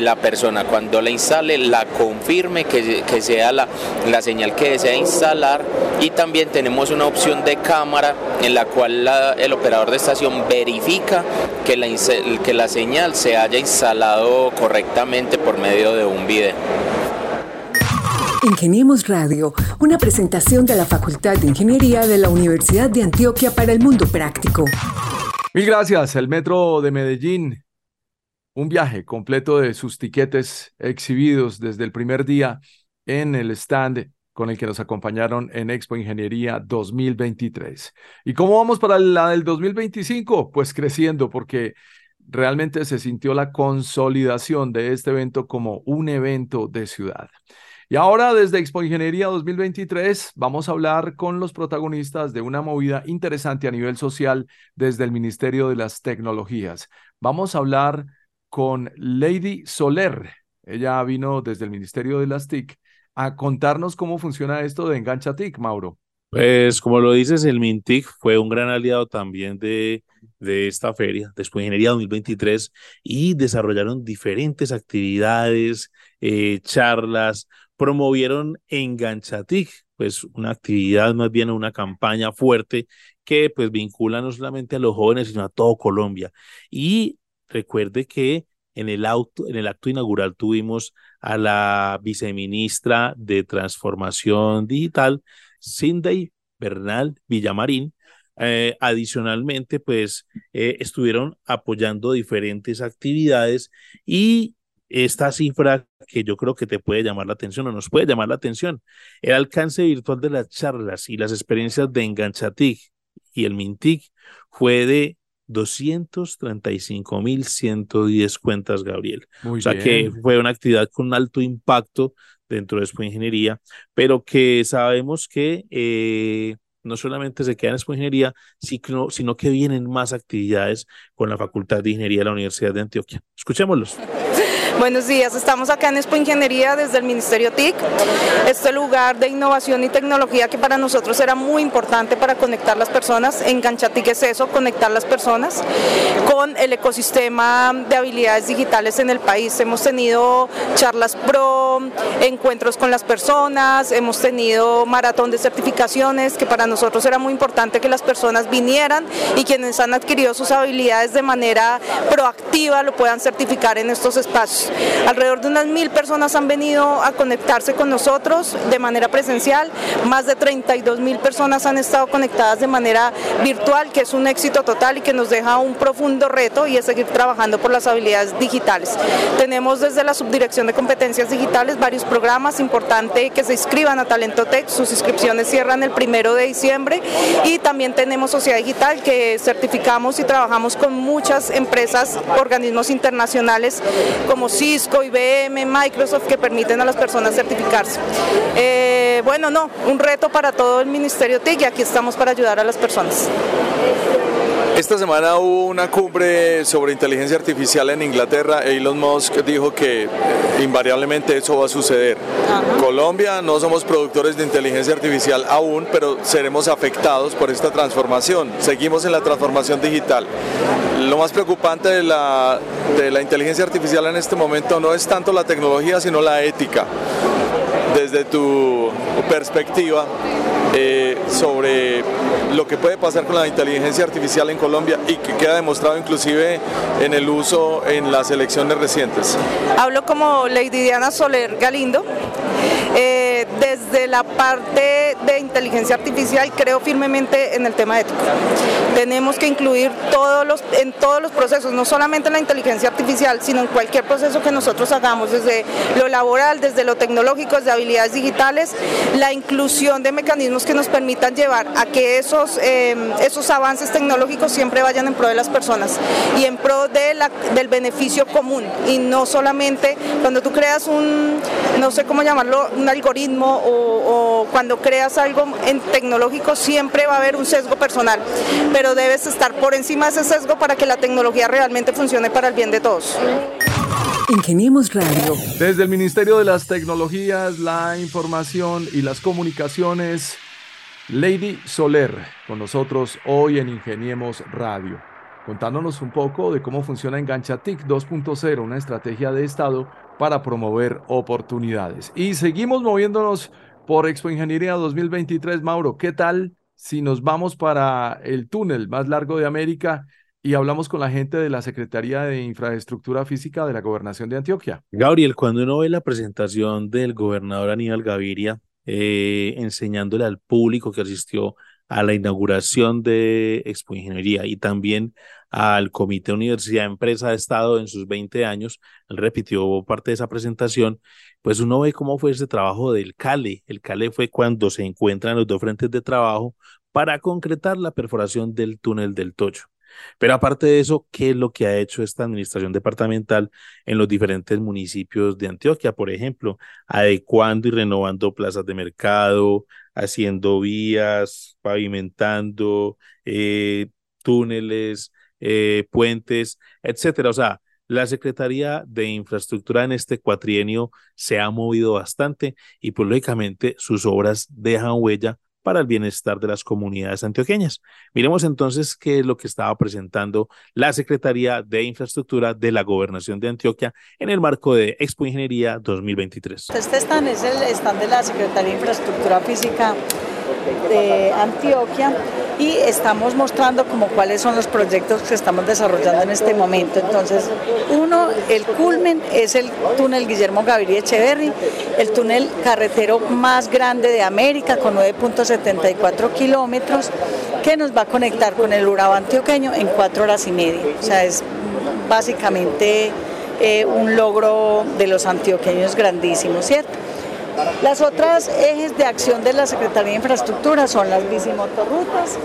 la persona cuando la instale la confirme que, sea la, la, señal que desea instalar y también tenemos una opción de cámara en la cual el operador de estación verifica que la, que la señal se haya instalado correctamente por medio de un video. Ingeniemos Radio, una presentación de la Facultad de Ingeniería de la Universidad de Antioquia para el Mundo Práctico. Mil gracias, el Metro de Medellín. Un viaje completo de sus tiquetes exhibidos desde el primer día en el stand con el que nos acompañaron en Expo Ingeniería 2023. ¿Y cómo vamos para la del 2025? Pues creciendo porque realmente se sintió la consolidación de este evento como un evento de ciudad. Y ahora desde Expo Ingeniería 2023 vamos a hablar con los protagonistas de una movida interesante a nivel social desde el Ministerio de las Tecnologías. Vamos a hablar con Lady Soler. Ella vino desde el Ministerio de las TIC a contarnos cómo funciona esto de Engancha TIC, Mauro. Pues como lo dices, el MINTIC fue un gran aliado también de, de esta feria, Expo Ingeniería 2023, y desarrollaron diferentes actividades, eh, charlas, promovieron Enganchatic, pues una actividad más bien una campaña fuerte que pues vincula no solamente a los jóvenes, sino a todo Colombia. Y recuerde que en el, auto, en el acto inaugural tuvimos a la viceministra de Transformación Digital, Cindy Bernal Villamarín. Eh, adicionalmente, pues eh, estuvieron apoyando diferentes actividades y esta cifra que yo creo que te puede llamar la atención o nos puede llamar la atención. El alcance virtual de las charlas y las experiencias de Enganchatic y el Mintic fue de 235.110 cuentas, Gabriel. o sea que fue una actividad con alto impacto dentro de Expo Ingeniería, pero que sabemos que eh, no solamente se queda en Expo Ingeniería, sino, sino que vienen más actividades con la Facultad de Ingeniería de la Universidad de Antioquia. Escuchémoslos. Buenos días, estamos acá en Expo Ingeniería desde el Ministerio TIC, este lugar de innovación y tecnología que para nosotros era muy importante para conectar las personas. Enganchatic es eso, conectar las personas con el ecosistema de habilidades digitales en el país. Hemos tenido charlas pro, encuentros con las personas, hemos tenido maratón de certificaciones que para nosotros era muy importante que las personas vinieran y quienes han adquirido sus habilidades de manera proactiva lo puedan certificar en estos espacios. Alrededor de unas mil personas han venido a conectarse con nosotros de manera presencial, más de 32 mil personas han estado conectadas de manera virtual, que es un éxito total y que nos deja un profundo reto y es seguir trabajando por las habilidades digitales. Tenemos desde la Subdirección de Competencias Digitales varios programas, importante que se inscriban a Talentotech, sus inscripciones cierran el primero de diciembre. Y también tenemos Sociedad Digital que certificamos y trabajamos con muchas empresas, organismos internacionales como Cisco, IBM, Microsoft, que permiten a las personas certificarse. Eh, bueno, no, un reto para todo el Ministerio TIC y aquí estamos para ayudar a las personas. Esta semana hubo una cumbre sobre inteligencia artificial en Inglaterra. Elon Musk dijo que invariablemente eso va a suceder. Colombia no somos productores de inteligencia artificial aún, pero seremos afectados por esta transformación. Seguimos en la transformación digital. Lo más preocupante de la, de la inteligencia artificial en este momento no es tanto la tecnología, sino la ética. Desde tu perspectiva, eh, sobre lo que puede pasar con la inteligencia artificial en Colombia y que queda demostrado inclusive en el uso en las elecciones recientes. Hablo como Lady Diana Soler Galindo. Eh, desde la parte de inteligencia artificial creo firmemente en el tema ético. Tenemos que incluir todos los, en todos los procesos, no solamente en la inteligencia artificial, sino en cualquier proceso que nosotros hagamos, desde lo laboral, desde lo tecnológico, desde habilidades digitales, la inclusión de mecanismos que nos permitan llevar a que esos, em, esos avances tecnológicos siempre vayan en pro de las personas y en pro de la, del beneficio común y no solamente cuando tú creas un, no sé cómo llamarlo, un algoritmo o, cuando creas algo en tecnológico siempre va a haber un sesgo personal, pero debes estar por encima de ese sesgo para que la tecnología realmente funcione para el bien de todos. Ingeniemos Radio. Desde el Ministerio de las Tecnologías, la Información y las Comunicaciones, Lady Soler, con nosotros hoy en Ingeniemos Radio, contándonos un poco de cómo funciona Enganchatic 2.0, una estrategia de Estado para promover oportunidades. Y seguimos moviéndonos por Expo Ingeniería 2023. Mauro, ¿qué tal si nos vamos para el túnel más largo de América y hablamos con la gente de la Secretaría de Infraestructura Física de la Gobernación de Antioquia? Gabriel, cuando uno ve la presentación del gobernador Aníbal Gaviria eh, enseñándole al público que asistió a la inauguración de Expo Ingeniería y también al Comité Universidad Empresa de Estado en sus 20 años, él repitió parte de esa presentación, pues uno ve cómo fue ese trabajo del CALE. El CALE fue cuando se encuentran los dos frentes de trabajo para concretar la perforación del túnel del Tocho. Pero aparte de eso, ¿qué es lo que ha hecho esta administración departamental en los diferentes municipios de Antioquia? Por ejemplo, adecuando y renovando plazas de mercado, haciendo vías, pavimentando eh, túneles, eh, puentes, etcétera. O sea, la Secretaría de Infraestructura en este cuatrienio se ha movido bastante y pues lógicamente sus obras dejan huella para el bienestar de las comunidades antioqueñas. Miremos entonces qué es lo que estaba presentando la Secretaría de Infraestructura de la Gobernación de Antioquia en el marco de Expo Ingeniería 2023. Este stand es el stand de la Secretaría de Infraestructura Física de Antioquia y estamos mostrando como cuáles son los proyectos que estamos desarrollando en este momento. Entonces, uno, el culmen es el túnel Guillermo Gaviria Echeverry, el túnel carretero más grande de América con 9.74 kilómetros que nos va a conectar con el Urabá antioqueño en cuatro horas y media. O sea, es básicamente eh, un logro de los antioqueños grandísimo, ¿cierto? Las otras ejes de acción de la Secretaría de Infraestructura son las bicimotorrutas,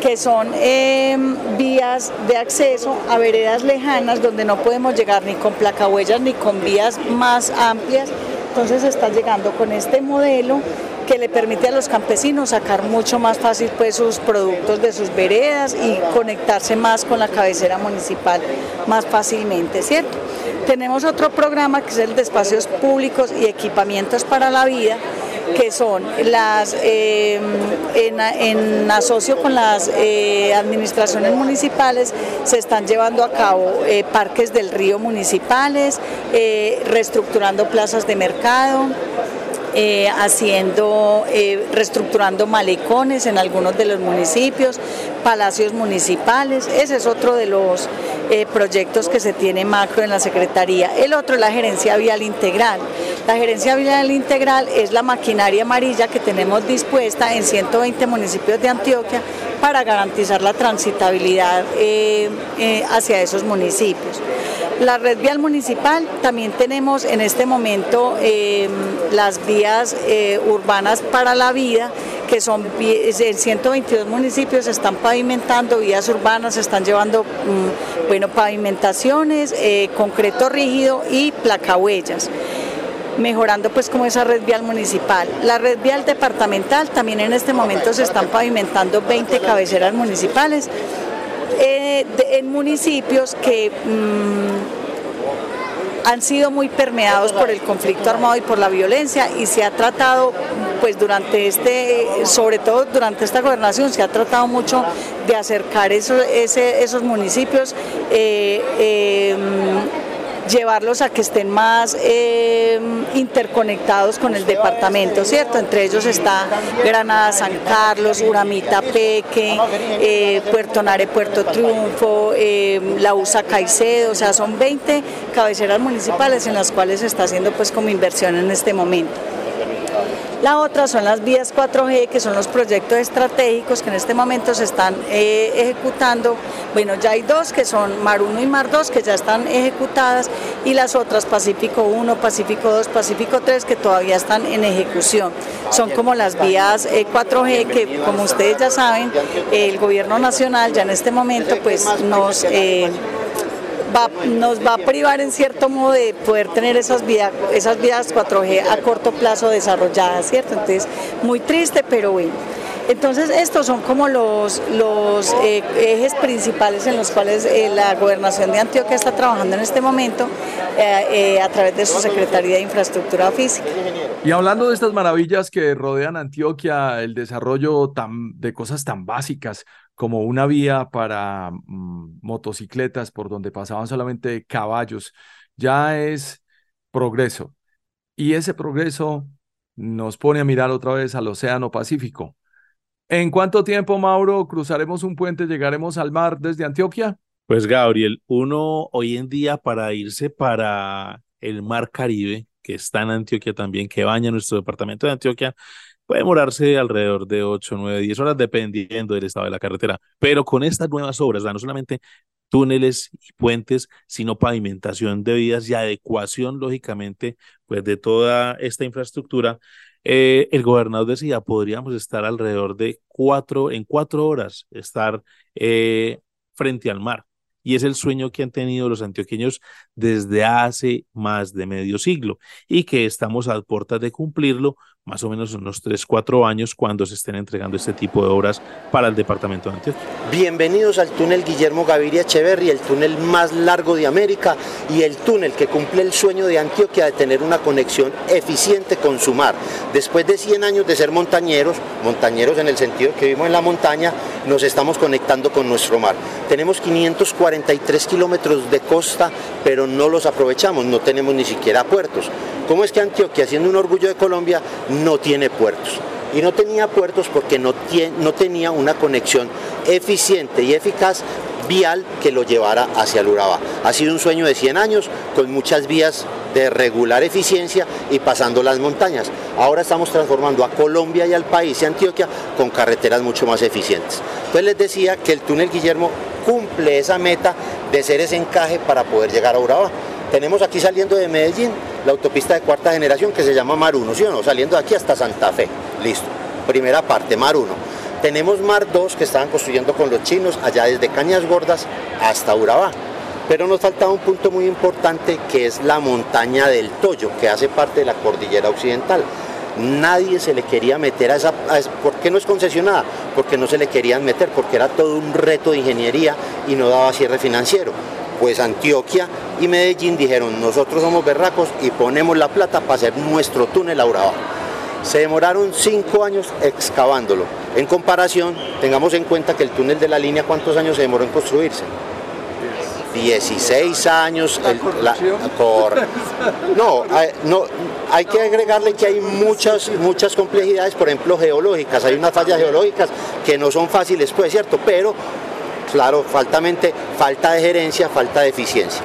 que son em, vías de acceso a veredas lejanas donde no podemos llegar ni con placahuellas ni con vías más amplias. Entonces está llegando con este modelo que le permite a los campesinos sacar mucho más fácil pues sus productos de sus veredas y conectarse más con la cabecera municipal más fácilmente, ¿cierto? Tenemos otro programa que es el de espacios públicos y equipamientos para la vida, que son las, eh, en, asocio con las eh, administraciones municipales, se están llevando a cabo eh, parques del río municipales, reestructurando plazas de mercado, eh, haciendo, eh, reestructurando malecones en algunos de los municipios, palacios municipales. Ese es otro de los eh, proyectos que se tiene macro en la Secretaría. El otro es la gerencia vial integral. La gerencia vial integral es la maquinaria amarilla que tenemos dispuesta en 120 municipios de Antioquia para garantizar la transitabilidad hacia esos municipios. La red vial municipal, también tenemos en este momento em, las vías eh, urbanas para la vida, que son en 122 municipios, están pavimentando vías urbanas, están llevando mm, bueno, pavimentaciones, eh, concreto rígido y placahuellas mejorando pues como esa red vial municipal. La red vial departamental también en este momento se están pavimentando 20 cabeceras municipales eh, en municipios que mm, han sido muy permeados por el conflicto armado y por la violencia y se ha tratado, pues durante este, sobre todo durante esta gobernación, se ha tratado mucho de acercar esos, esos municipios. Eh, eh, llevarlos a que estén más eh, interconectados con el departamento, ¿cierto? Entre ellos está Granada, San Carlos, Uramita, Peque, eh, Puerto Nare, Puerto Triunfo, eh, La USA, Caicedo, o sea, son 20 cabeceras municipales en las cuales se está haciendo pues como inversión en este momento. La otra son las vías 4G, que son los proyectos estratégicos que en este momento se están eh, ejecutando. Bueno, ya hay dos que son Mar 1 y Mar 2 que ya están ejecutadas y las otras Pacífico 1, Pacífico 2, Pacífico 3 que todavía están en ejecución. Son como las vías 4G eh, que, como ustedes ya saben, el gobierno nacional ya en este momento pues nos... Eh, nos va a privar en cierto modo de poder tener esas vías, esas vías 4G a corto plazo desarrolladas, ¿cierto? Entonces, muy triste, pero bueno. Entonces, estos son como los, eh, ejes principales en los cuales eh, la gobernación de Antioquia está trabajando en este momento eh, a través de su Secretaría de Infraestructura Física. Y hablando de estas maravillas que rodean Antioquia, el desarrollo de cosas tan básicas como una vía para mm, motocicletas por donde pasaban solamente caballos, ya es progreso. Y ese progreso nos pone a mirar otra vez al Océano Pacífico. ¿En cuánto tiempo, Mauro, cruzaremos un puente, llegaremos al mar desde Antioquia? Pues Gabriel, uno hoy en día para irse para el mar Caribe, que está en Antioquia también, que baña nuestro departamento de Antioquia, puede demorarse alrededor de 8, 9, 10 horas, dependiendo del estado de la carretera. Pero con estas nuevas obras, no solamente túneles y puentes, sino pavimentación de vías y adecuación, lógicamente, pues de toda esta infraestructura, eh, el gobernador decía, podríamos estar alrededor de cuatro, en cuatro horas, estar eh, frente al mar y es el sueño que han tenido los antioqueños desde hace más de medio siglo y que estamos a puertas de cumplirlo más o menos unos 3, 4 años cuando se estén entregando este tipo de obras para el departamento de Antioquia. Bienvenidos al túnel Guillermo Gaviria Echeverri, el túnel más largo de América y el túnel que cumple el sueño de Antioquia de tener una conexión eficiente con su mar. Después de 100 años de ser montañeros, montañeros en el sentido que vivimos en la montaña, nos estamos conectando con nuestro mar. Tenemos 543 kilómetros de costa, pero no los aprovechamos, no tenemos ni siquiera puertos. ¿Cómo es que Antioquia, siendo un orgullo de Colombia, no tiene puertos? Y no tenía puertos porque no, no tenía una conexión eficiente y eficaz vial que lo llevara hacia el Urabá. Ha sido un sueño de 100 años con muchas vías de regular eficiencia y pasando las montañas. Ahora estamos transformando a Colombia y al país y Antioquia con carreteras mucho más eficientes. Entonces les decía que el túnel Guillermo cumple esa meta de ser ese encaje para poder llegar a Urabá. Tenemos aquí saliendo de Medellín la autopista de cuarta generación que se llama Mar 1, ¿sí o no? Saliendo de aquí hasta Santa Fe. Listo. Primera parte, Mar 1. Tenemos Mar 2 que estaban construyendo con los chinos allá desde Cañas Gordas hasta Urabá. Pero nos faltaba un punto muy importante que es la montaña del Toyo, que hace parte de la cordillera occidental. Nadie se le quería meter a esa, ¿Por qué no es concesionada? Porque no se le querían meter, porque era todo un reto de ingeniería y no daba cierre financiero. Pues Antioquia y Medellín dijeron, nosotros somos berracos y ponemos la plata para hacer nuestro túnel a Urabá. Se demoraron cinco años excavándolo. En comparación, tengamos en cuenta que el túnel de la línea, ¿cuántos años se demoró en construirse? 16 años. no, hay, no, hay que agregarle que hay muchas, muchas complejidades, por ejemplo, geológicas. Hay unas fallas geológicas que no son fáciles, pues, ¿cierto? Pero, claro, faltamente, falta de gerencia, falta de eficiencia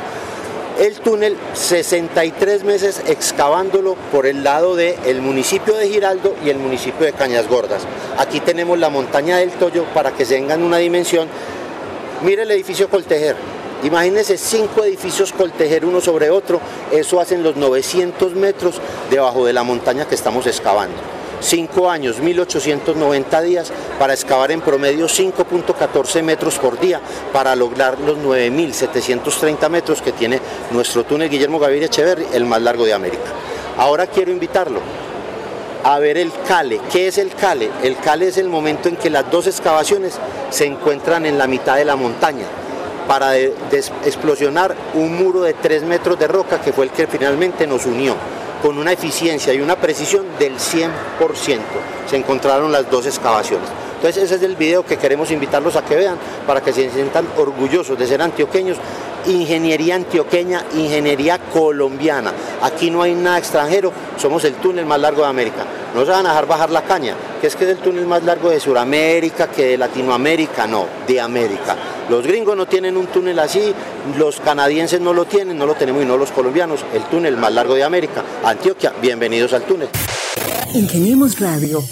el túnel 63 meses excavándolo por el lado del municipio de Giraldo y el municipio de Cañas Gordas. Aquí tenemos la montaña del Toyo para que se tengan una dimensión. Mire el edificio Coltejer. Imagínense cinco edificios Coltejer uno sobre otro. Eso hacen los 900 metros debajo de la montaña que estamos excavando. 5 años, 1890 días para excavar en promedio 5.14 metros por día para lograr los 9.730 metros que tiene nuestro túnel Guillermo Gaviria Echeverri, el más largo de América. Ahora quiero invitarlo a ver el cale. ¿Qué es el cale? El cale es el momento en que las dos excavaciones se encuentran en la mitad de la montaña para explosionar un muro de 3 metros de roca que fue el que finalmente nos unió con una eficiencia y una precisión del 100%. Se encontraron las dos excavaciones. Entonces ese es el video que queremos invitarlos a que vean para que se sientan orgullosos de ser antioqueños. Ingeniería antioqueña, ingeniería colombiana. Aquí no hay nada extranjero, somos el túnel más largo de América. No se van a dejar bajar la caña, que es que es el túnel más largo de Sudamérica, que de Latinoamérica, no, de América. Los gringos no tienen un túnel así, los canadienses no lo tienen, no lo tenemos y no los colombianos. El túnel más largo de América. Antioquia, bienvenidos al túnel. Ingeniemos Radio.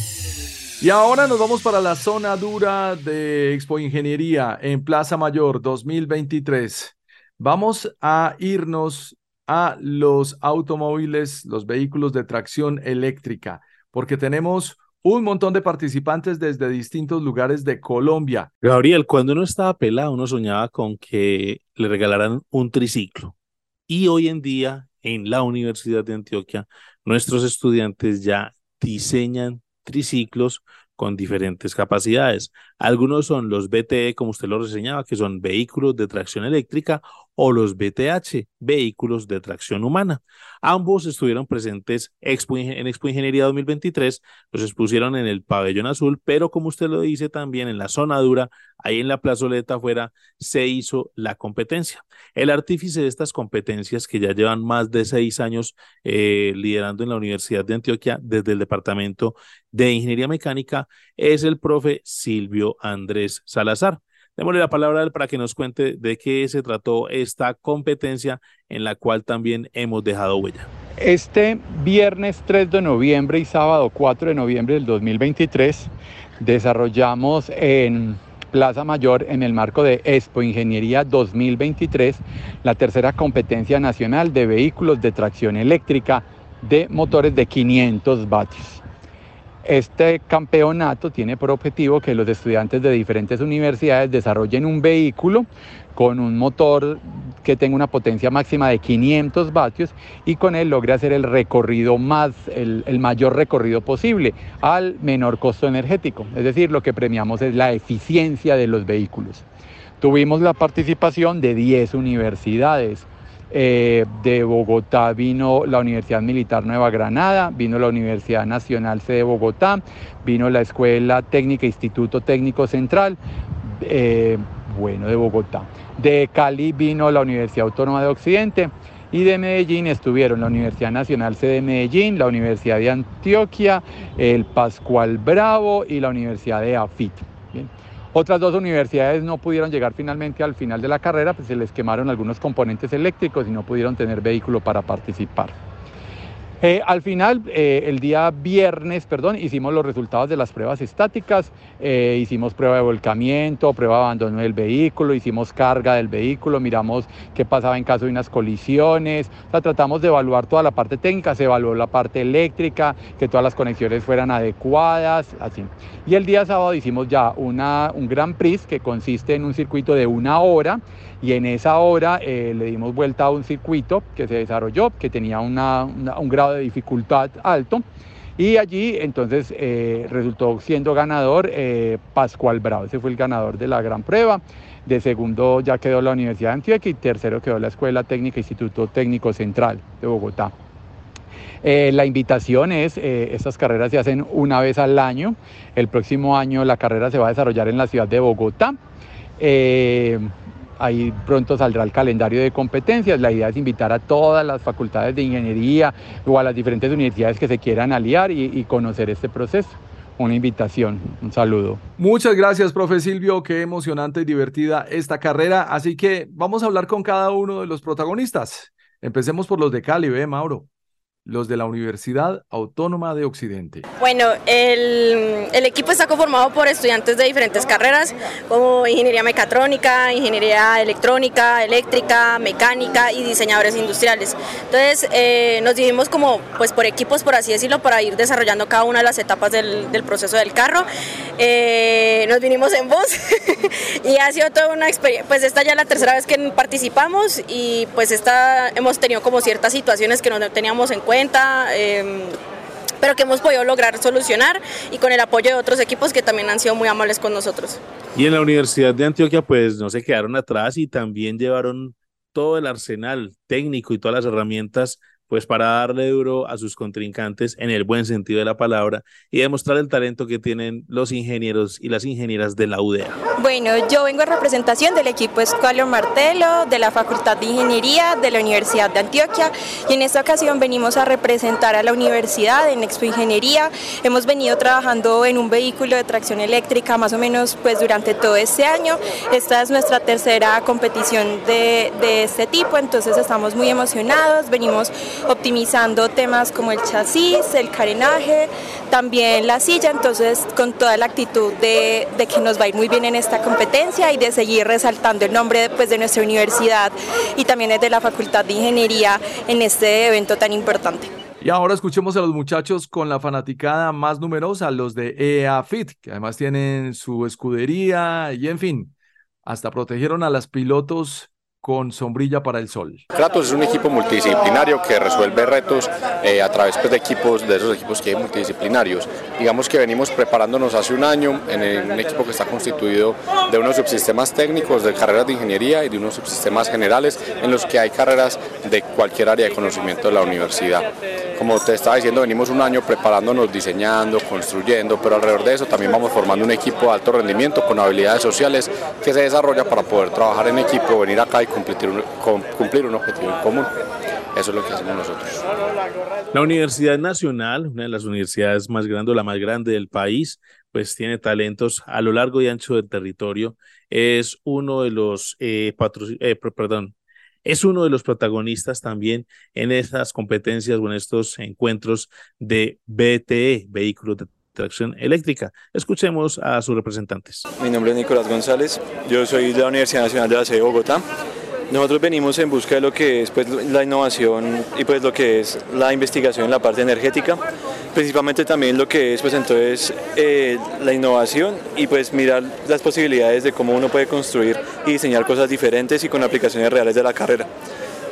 Y ahora nos vamos para la zona dura de Expo Ingeniería en Plaza Mayor 2023. Vamos a irnos a los automóviles, los vehículos de tracción eléctrica, porque tenemos un montón de participantes desde distintos lugares de Colombia. Gabriel, cuando uno estaba pelado, uno soñaba con que le regalaran un triciclo. Y hoy en día, en la Universidad de Antioquia, nuestros estudiantes ya diseñan triciclos con diferentes capacidades. Algunos son los BTE, como usted lo reseñaba, que son vehículos de tracción eléctrica, o los BTH, vehículos de tracción humana. Ambos estuvieron presentes en Expo Ingeniería 2023, los expusieron en el pabellón azul, pero como usted lo dice también en la zona dura, ahí en la plazoleta afuera, se hizo la competencia. El artífice de estas competencias, que ya llevan más de seis años eh, liderando en la Universidad de Antioquia desde el Departamento de Ingeniería Mecánica, es el profe Silvio Andrés Salazar. Démosle la palabra a él para que nos cuente de qué se trató esta competencia en la cual también hemos dejado huella. Este viernes 3 de noviembre y sábado 4 de noviembre del 2023 desarrollamos en Plaza Mayor en el marco de Expo Ingeniería 2023 la tercera competencia nacional de vehículos de tracción eléctrica de motores de 500 vatios. Este campeonato tiene por objetivo que los estudiantes de diferentes universidades desarrollen un vehículo con un motor que tenga una potencia máxima de 500 vatios y con él logre hacer el recorrido más, el, el, mayor recorrido posible al menor costo energético. Es decir, lo que premiamos es la eficiencia de los vehículos. Tuvimos la participación de 10 universidades, eh, de Bogotá vino la Universidad Militar Nueva Granada, vino la Universidad Nacional C de Bogotá, vino la Escuela Técnica Instituto Técnico Central, eh, bueno, de Bogotá. De Cali vino la Universidad Autónoma de Occidente y de Medellín estuvieron la Universidad Nacional C de Medellín, la Universidad de Antioquia, el Pascual Bravo y la Universidad de AFIT. Otras dos universidades no pudieron llegar finalmente al final de la carrera, pues se les quemaron algunos componentes eléctricos y no pudieron tener vehículo para participar. Eh, al final, eh, el día viernes, perdón, hicimos los resultados de las pruebas estáticas, eh, hicimos prueba de volcamiento, prueba de abandono del vehículo, hicimos carga del vehículo, miramos qué pasaba en caso de unas colisiones, o sea, tratamos de evaluar toda la parte técnica, se evaluó la parte eléctrica, que todas las conexiones fueran adecuadas, así. Y el día sábado hicimos ya una, un Gran Prix que consiste en un circuito de una hora y en esa hora le dimos vuelta a un circuito que se desarrolló, que tenía una, un grado de dificultad alto. Y allí entonces eh, resultó siendo ganador eh, Pascual Bravo, ese fue el ganador de la gran prueba. De segundo ya quedó la Universidad de Antioquia y tercero quedó la Escuela Técnica Instituto Técnico Central de Bogotá. Eh, la invitación es, estas carreras se hacen una vez al año. El próximo año la carrera se va a desarrollar en la ciudad de Bogotá. Ahí pronto saldrá el calendario de competencias. La idea es invitar a todas las facultades de ingeniería o a las diferentes universidades que se quieran aliar y, conocer este proceso una invitación. Un saludo. Muchas gracias, profe Silvio. Qué emocionante y divertida esta carrera. Así que vamos a hablar con cada uno de los protagonistas. Empecemos por los de Cali, ¿ve, Mauro? Los de la Universidad Autónoma de Occidente. Bueno, el, equipo está conformado por estudiantes de diferentes carreras, como ingeniería mecatrónica, ingeniería electrónica, eléctrica, mecánica y diseñadores industriales. Entonces, eh, nos dividimos como pues por equipos, por así decirlo, para ir desarrollando cada una de las etapas del, del proceso del carro. Eh, nos vinimos en voz y ha sido toda una experiencia, pues esta ya es la tercera vez que participamos y pues esta hemos tenido como ciertas situaciones que no teníamos en cuenta Em, pero que hemos podido lograr solucionar y con el apoyo de otros equipos que también han sido muy amables con nosotros. Y en la Universidad de Antioquia pues no se quedaron atrás y también llevaron todo el arsenal técnico y todas las herramientas pues para darle duro a sus contrincantes en el buen sentido de la palabra y demostrar el talento que tienen los ingenieros y las ingenieras de la UDEA. Bueno, yo vengo en representación del equipo Escualo Martelo de la Facultad de Ingeniería de la Universidad de Antioquia y en esta ocasión venimos a representar a la universidad en Expo Ingeniería. Hemos venido trabajando en un vehículo de tracción eléctrica más o menos pues durante todo este año. Esta es nuestra tercera competición de, de este tipo, entonces estamos muy emocionados, venimos optimizando temas como el chasis, el carenaje, también la silla, entonces con toda la actitud de, que nos va a ir muy bien en esta competencia y de seguir resaltando el nombre pues, de nuestra universidad y también de la Facultad de Ingeniería en este evento tan importante. Y ahora escuchemos a los muchachos con la fanaticada más numerosa, los de EAFIT, que además tienen su escudería y en fin, hasta protegieron a las pilotos con sombrilla para el sol. Kratos es un equipo multidisciplinario que resuelve retos eh, a través pues, de equipos, de esos equipos que hay multidisciplinarios. Digamos que venimos preparándonos hace un año en, un equipo que está constituido de unos subsistemas técnicos, de carreras de ingeniería y de unos subsistemas generales en los que hay carreras de cualquier área de conocimiento de la universidad. Como te estaba diciendo, venimos un año preparándonos, diseñando, construyendo, pero alrededor de eso también vamos formando un equipo de alto rendimiento con habilidades sociales que se desarrolla para poder trabajar en equipo, venir acá y cumplir un, cumplir un objetivo en común. Eso es lo que hacemos nosotros. La Universidad Nacional, una de las universidades más grandes, la más grande del país, pues tiene talentos a lo largo y ancho del territorio. Es uno de los eh, eh perdón, es uno de los protagonistas también en estas competencias o en estos encuentros de BTE, vehículos de tracción eléctrica. Escuchemos a sus representantes. Mi nombre es Nicolás González, yo soy de la Universidad Nacional de la Sede de Bogotá. Nosotros venimos en busca de lo que es pues, la innovación y pues lo que es la investigación en la parte energética, principalmente también lo que es pues entonces eh, la innovación y pues mirar las posibilidades de cómo uno puede construir y diseñar cosas diferentes y con aplicaciones reales de la carrera.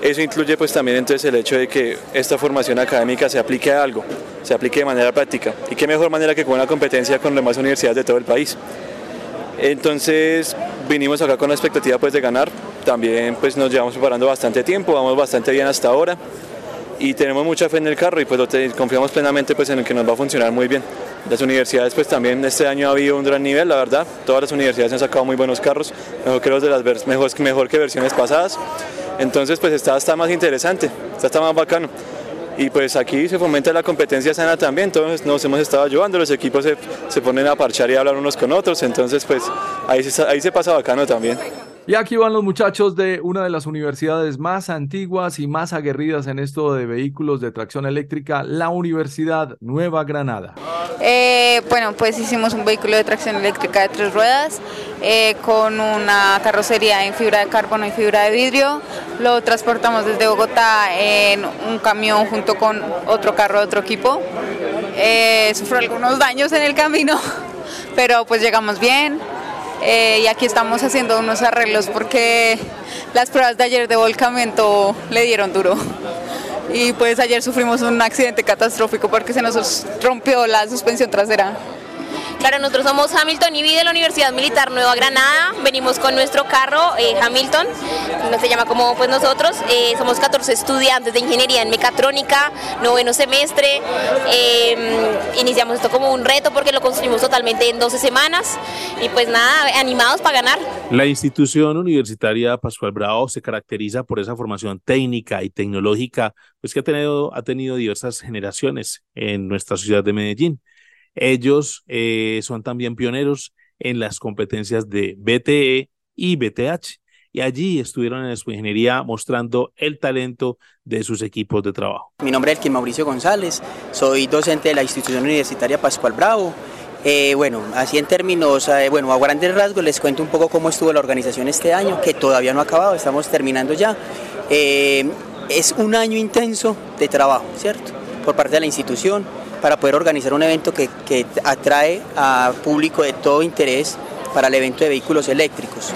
Eso incluye pues también entonces el hecho de que esta formación académica se aplique a algo, se aplique de manera práctica y qué mejor manera que con una competencia con las demás universidades de todo el país. Entonces vinimos acá con la expectativa pues de ganar, también pues nos llevamos preparando bastante tiempo, vamos bastante bien hasta ahora y tenemos mucha fe en el carro y pues confiamos plenamente pues en el que nos va a funcionar muy bien. Las universidades pues también este año ha habido un gran nivel, la verdad, todas las universidades han sacado muy buenos carros, mejor que los de las mejor, mejor que versiones pasadas, entonces pues está, está más interesante, está, está más bacano y pues aquí se fomenta la competencia sana también, entonces nos hemos estado ayudando, los equipos se, se ponen a parchar y a hablar unos con otros, entonces pues ahí se, ahí se pasa bacano también. Y aquí van los muchachos de una de las universidades más antiguas y más aguerridas en esto de vehículos de tracción eléctrica, la Universidad Nueva Granada. Eh, bueno, pues hicimos un vehículo de tracción eléctrica de tres ruedas eh, con una carrocería en fibra de carbono y fibra de vidrio. Lo transportamos desde Bogotá en un camión junto con otro carro de otro equipo. Eh, sufrió algunos daños en el camino, pero pues llegamos bien. Eh, y aquí estamos haciendo unos arreglos porque las pruebas de ayer de volcamiento le dieron duro. Y pues ayer sufrimos un accidente catastrófico porque se nos rompió la suspensión trasera. Claro, nosotros somos Hamilton y de la Universidad Militar Nueva Granada. Venimos con nuestro carro eh, Hamilton, se llama como pues nosotros. Eh, somos 14 estudiantes de ingeniería en mecatrónica, noveno semestre. Em, iniciamos esto como un reto porque lo construimos totalmente en 12 semanas y pues nada, animados para ganar. La institución universitaria Pascual Bravo se caracteriza por esa formación técnica y tecnológica pues que ha tenido, ha tenido diversas generaciones en nuestra ciudad de Medellín. Ellos eh, son también pioneros en las competencias de BTE y BTH. Y allí estuvieron en su ingeniería mostrando el talento de sus equipos de trabajo. Mi nombre es Elkin Mauricio González, soy docente de la institución universitaria Pascual Bravo. Eh, bueno, así en términos, eh, bueno, a grandes rasgos les cuento un poco cómo estuvo la organización este año, que todavía no ha acabado, estamos terminando ya. es un año intenso de trabajo, ¿cierto? Por parte de la institución para poder organizar un evento que, atrae a público de todo interés para el evento de vehículos eléctricos.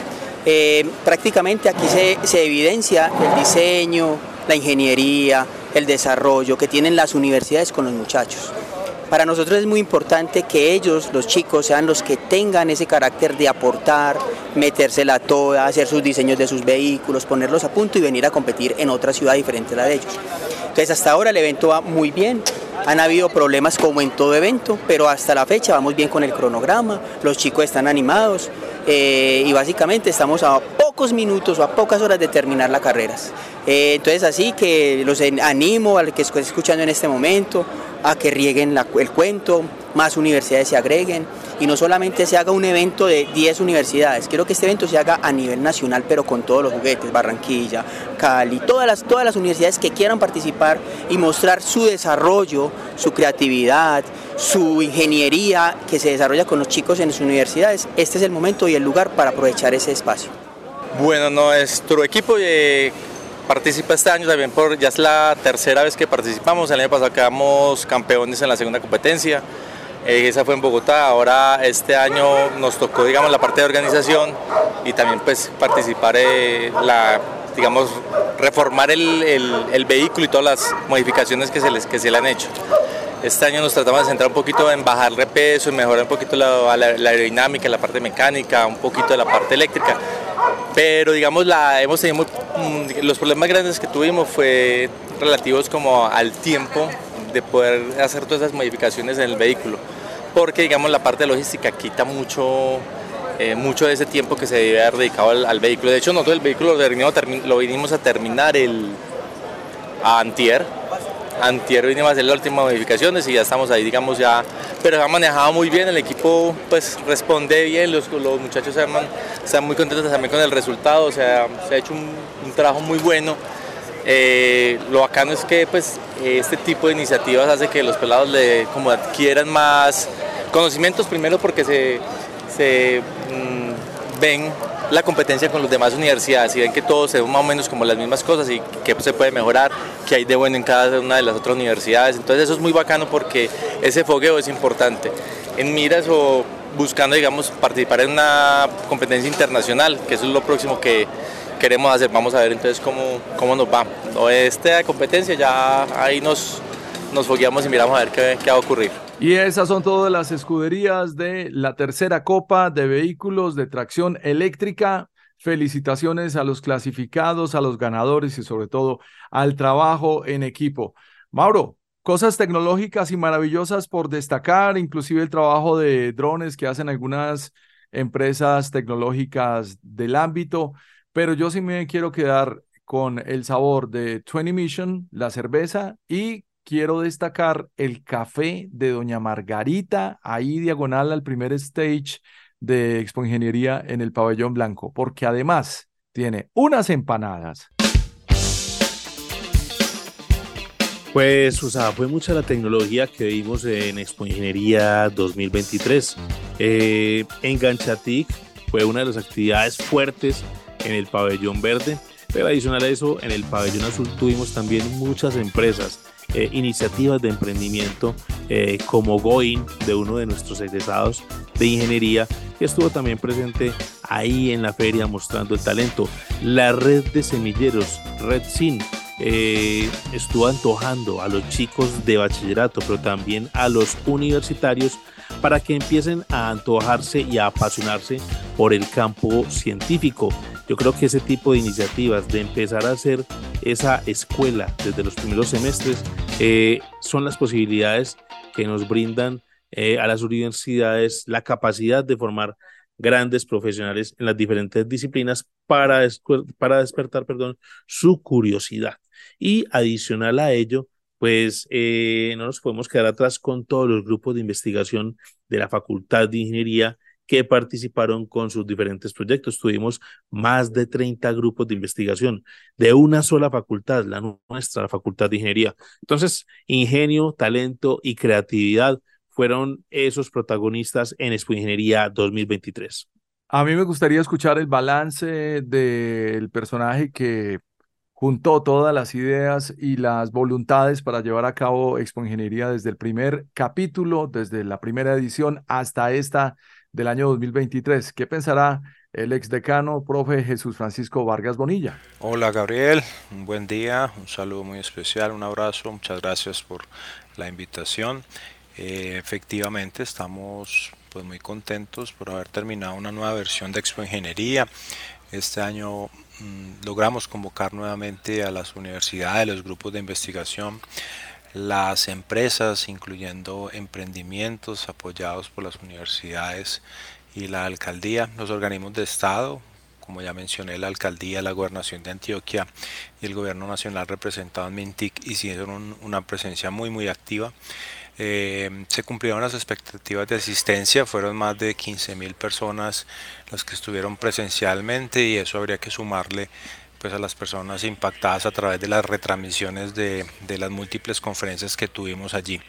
Eh, prácticamente aquí se, se evidencia el diseño, la ingeniería, el desarrollo que tienen las universidades con los muchachos. Para nosotros es muy importante que ellos, los chicos, sean los que tengan ese carácter de aportar, metérsela toda, hacer sus diseños de sus vehículos, ponerlos a punto y venir a competir en otra ciudad diferente a la de ellos. Entonces hasta ahora el evento va muy bien, han habido problemas como en todo evento, pero hasta la fecha vamos bien con el cronograma, los chicos están animados eh, y básicamente estamos a pocos minutos o a pocas horas de terminar las carreras. Eh, entonces así que los animo al que esté escuchando en este momento a que rieguen el cuento, más universidades se agreguen y no solamente se haga un evento de 10 universidades, quiero que este evento se haga a nivel nacional, pero con todos los juguetes, Barranquilla, Cali, todas las, todas las universidades que quieran participar y mostrar su desarrollo, su creatividad, su ingeniería que se desarrolla con los chicos en sus universidades. Este es el momento y el lugar para aprovechar ese espacio. Bueno, nuestro equipo eh, participa este año también por, ya es la tercera vez que participamos, el año pasado quedamos campeones en la segunda competencia. Eh, esa fue en Bogotá, ahora este año nos tocó digamos la parte de organización y también pues participar en la digamos reformar el, el, vehículo y todas las modificaciones que se, les, que se le han hecho. Este año nos tratamos de centrar un poquito en bajar de peso, en mejorar un poquito la, aerodinámica, la parte mecánica, un poquito de la parte eléctrica. Pero digamos, hemos tenido mm, los problemas grandes que tuvimos fue relativos como al tiempo de poder hacer todas esas modificaciones en el vehículo porque digamos la parte logística quita mucho, eh, mucho de ese tiempo que se debe haber dedicado al, vehículo. De hecho, nosotros el vehículo lo, vinimos a terminar el, a Antier. Antier vinimos a hacer las últimas modificaciones y ya estamos ahí, digamos, ya. Pero se ha manejado muy bien, el equipo pues responde bien, los, los muchachos están muy contentos también con el resultado, o sea, se ha hecho un, trabajo muy bueno. Eh, lo bacano es que pues este tipo de iniciativas hace que los pelados le como adquieran más Conocimientos primero porque se, se mm, ven la competencia con las demás universidades y ven que todos se ven más o menos como las mismas cosas y que se puede mejorar, que hay de bueno en cada una de las otras universidades. Entonces eso es muy bacano porque ese fogueo es importante. En miras o buscando, digamos, participar en una competencia internacional, que eso es lo próximo que queremos hacer. Vamos a ver entonces cómo, cómo nos va. Esta competencia ya ahí nos, nos fogueamos y miramos a ver qué, va a ocurrir. Y esas son todas las escuderías de la tercera Copa de Vehículos de Tracción Eléctrica. Felicitaciones a los clasificados, a los ganadores y sobre todo al trabajo en equipo. Mauro, cosas tecnológicas y maravillosas por destacar, inclusive el trabajo de drones que hacen algunas empresas tecnológicas del ámbito, pero yo sí me quiero quedar con el sabor de 20 Mission, la cerveza y quiero destacar el café de Doña Margarita, ahí diagonal al primer stage de Expo Ingeniería en el pabellón blanco, porque además tiene unas empanadas. Pues, sea, fue mucha la tecnología que vimos en Expo Ingeniería 2023. Eh, Enganchatic fue una de las actividades fuertes en el pabellón verde, pero adicional a eso, en el pabellón azul tuvimos también muchas empresas, eh, iniciativas de emprendimiento eh, como Going, de uno de nuestros egresados de ingeniería, que estuvo también presente ahí en la feria mostrando el talento. La red de semilleros, Red Sin, eh, estuvo antojando a los chicos de bachillerato, pero también a los universitarios para que empiecen a antojarse y a apasionarse por el campo científico. Yo creo que ese tipo de iniciativas de empezar a hacer esa escuela desde los primeros semestres eh, son las posibilidades que nos brindan eh, a las universidades la capacidad de formar grandes profesionales en las diferentes disciplinas para, para despertar perdón, su curiosidad. Y adicional a ello, pues eh, no nos podemos quedar atrás con todos los grupos de investigación de la Facultad de Ingeniería que participaron con sus diferentes proyectos. Tuvimos más de 30 grupos de investigación de una sola facultad, la nuestra, la Facultad de Ingeniería. Entonces, ingenio, talento y creatividad fueron esos protagonistas en Expo Ingeniería 2023. A mí me gustaría escuchar el balance del personaje que juntó todas las ideas y las voluntades para llevar a cabo Expo Ingeniería desde el primer capítulo, desde la primera edición hasta esta del año 2023. ¿Qué pensará el ex decano, profe Jesús Francisco Vargas Bonilla? Hola Gabriel, un buen día, un saludo muy especial, un abrazo, muchas gracias por la invitación. Eh, efectivamente estamos pues muy contentos por haber terminado una nueva versión de Expo Ingeniería. Este año Mm, logramos convocar nuevamente a las universidades, los grupos de investigación, las empresas, incluyendo emprendimientos apoyados por las universidades y la alcaldía, los organismos de Estado, como ya mencioné, la alcaldía, la gobernación de Antioquia y el gobierno nacional representado en Mintic hicieron una presencia muy muy activa. Eh, se cumplieron las expectativas de asistencia, fueron más de 15 mil personas las que estuvieron presencialmente y eso habría que sumarle pues a las personas impactadas a través de las retransmisiones de, de las múltiples conferencias que tuvimos allí.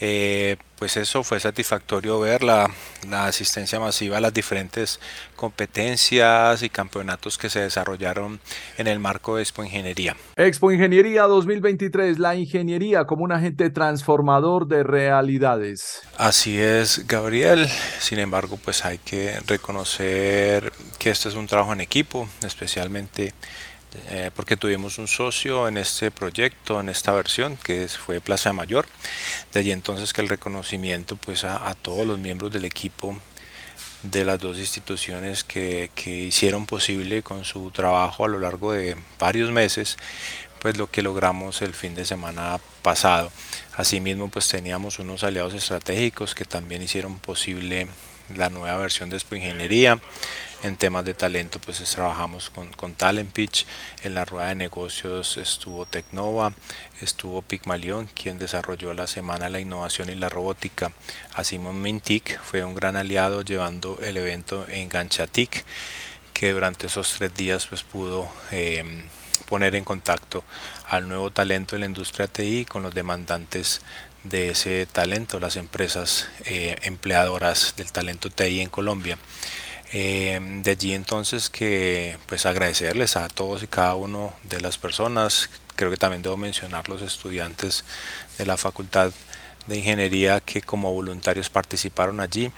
Eh, pues eso fue satisfactorio ver la, asistencia masiva a las diferentes competencias y campeonatos que se desarrollaron en el marco de Expo Ingeniería. Expo Ingeniería 2023, la ingeniería como un agente transformador de realidades. Así es, Gabriel. Sin embargo, pues hay que reconocer que este es un trabajo en equipo, especialmente eh, porque tuvimos un socio en este proyecto, en esta versión, que fue Plaza Mayor. De allí entonces que el reconocimiento pues, a, todos los miembros del equipo de las dos instituciones que, que, hicieron posible con su trabajo a lo largo de varios meses, pues lo que logramos el fin de semana pasado. Asimismo, pues teníamos unos aliados estratégicos que también hicieron posible la nueva versión de Expo Ingeniería. En temas de talento, pues trabajamos con, con Talent Pitch. En la rueda de negocios estuvo Tecnova, estuvo Pigmalion, quien desarrolló la semana la innovación y la robótica. Asimismo, Mintic fue un gran aliado llevando el evento en Ganchatic, que durante esos tres días pues pudo em, poner en contacto al nuevo talento de la industria TI con los demandantes de ese talento, las empresas eh, empleadoras del talento TI en Colombia. Eh, de allí entonces que pues agradecerles a todos y cada uno de las personas, creo que también debo mencionar los estudiantes de la Facultad de Ingeniería que como voluntarios participaron allí,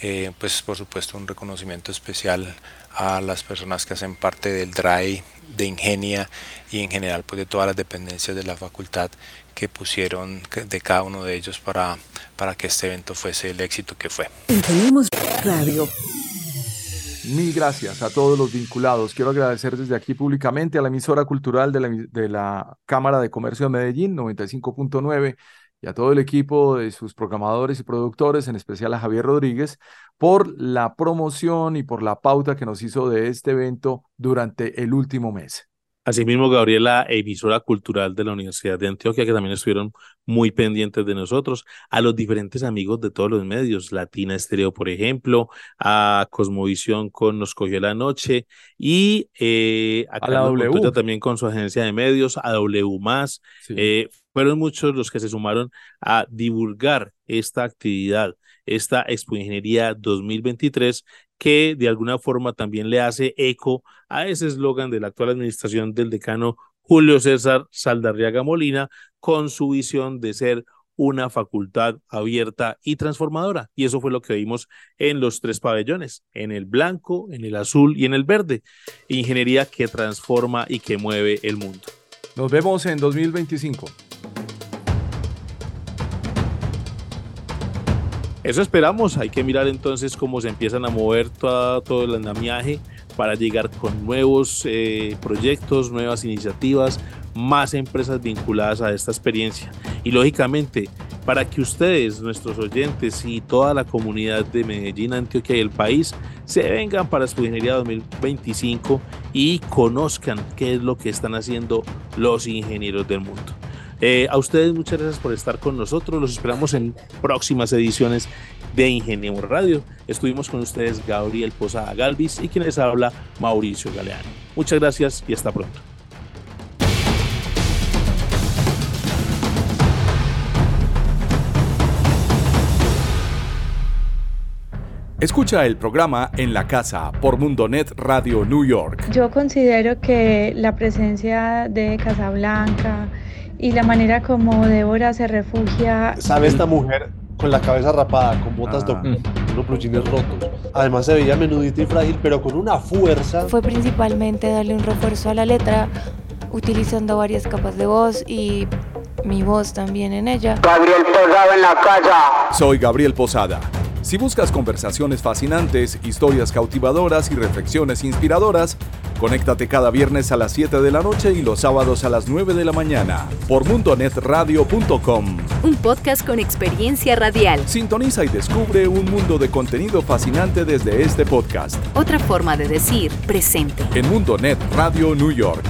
eh, pues por supuesto un reconocimiento especial a las personas que hacen parte del DRAI de Ingenia y en general pues de todas las dependencias de la facultad que pusieron de cada uno de ellos para, para que este evento fuese el éxito que fue. Radio. Mil gracias a todos los vinculados. Quiero agradecer desde aquí públicamente a la emisora cultural de la, de la Cámara de Comercio de Medellín, 95.9, y a todo el equipo de sus programadores y productores, en especial a Javier Rodríguez, por la promoción y por la pauta que nos hizo de este evento durante el último mes. Asimismo, Gabriela, emisora cultural de la Universidad de Antioquia, que también estuvieron muy pendientes de nosotros, a los diferentes amigos de todos los medios, Latina Estéreo, por ejemplo, a Cosmovisión con Nos Cogió la Noche, y eh, a, la W. también con su agencia de medios, a W eh, fueron muchos los que se sumaron a divulgar esta actividad, esta Expo Ingeniería 2023, que de alguna forma también le hace eco a ese eslogan de la actual administración del decano Julio César Saldarriaga Molina, con su visión de ser una facultad abierta y transformadora. Y eso fue lo que vimos en los tres pabellones, en el blanco, en el azul y en el verde. Ingeniería que transforma y que mueve el mundo. Nos vemos en 2025. Eso esperamos, hay que mirar entonces cómo se empiezan a mover todo, el andamiaje para llegar con nuevos eh, proyectos, nuevas iniciativas, más empresas vinculadas a esta experiencia. Y lógicamente, para que ustedes, nuestros oyentes y toda la comunidad de Medellín, Antioquia y el país se vengan para su Ingeniería 2025 y conozcan qué es lo que están haciendo los ingenieros del mundo. Eh, a ustedes muchas gracias por estar con nosotros. Los esperamos en próximas ediciones de Ingenio Radio. Estuvimos con ustedes Gabriel Posada Galvis y quien les habla Mauricio Galeano. Muchas gracias y hasta pronto. Escucha el programa En la Casa por Mundonet Radio New York. Yo considero que la presencia de Casablanca, y la manera como Débora se refugia. ¿Sabe esta mujer con la cabeza rapada, con botas ah. unos blue rotos? Además se veía menudita y frágil, pero con una fuerza. Fue principalmente darle un refuerzo a la letra, utilizando varias capas de voz y mi voz también en ella. Gabriel Posada en la casa. Soy Gabriel Posada. Si buscas conversaciones fascinantes, historias cautivadoras y reflexiones inspiradoras, Conéctate cada viernes a las 7 de la noche y los sábados a las 9 de la mañana por mundonetradio.com. Un podcast con experiencia radial. Sintoniza y descubre un mundo de contenido fascinante desde este podcast. Otra forma de decir presente. En Mundonet Radio New York.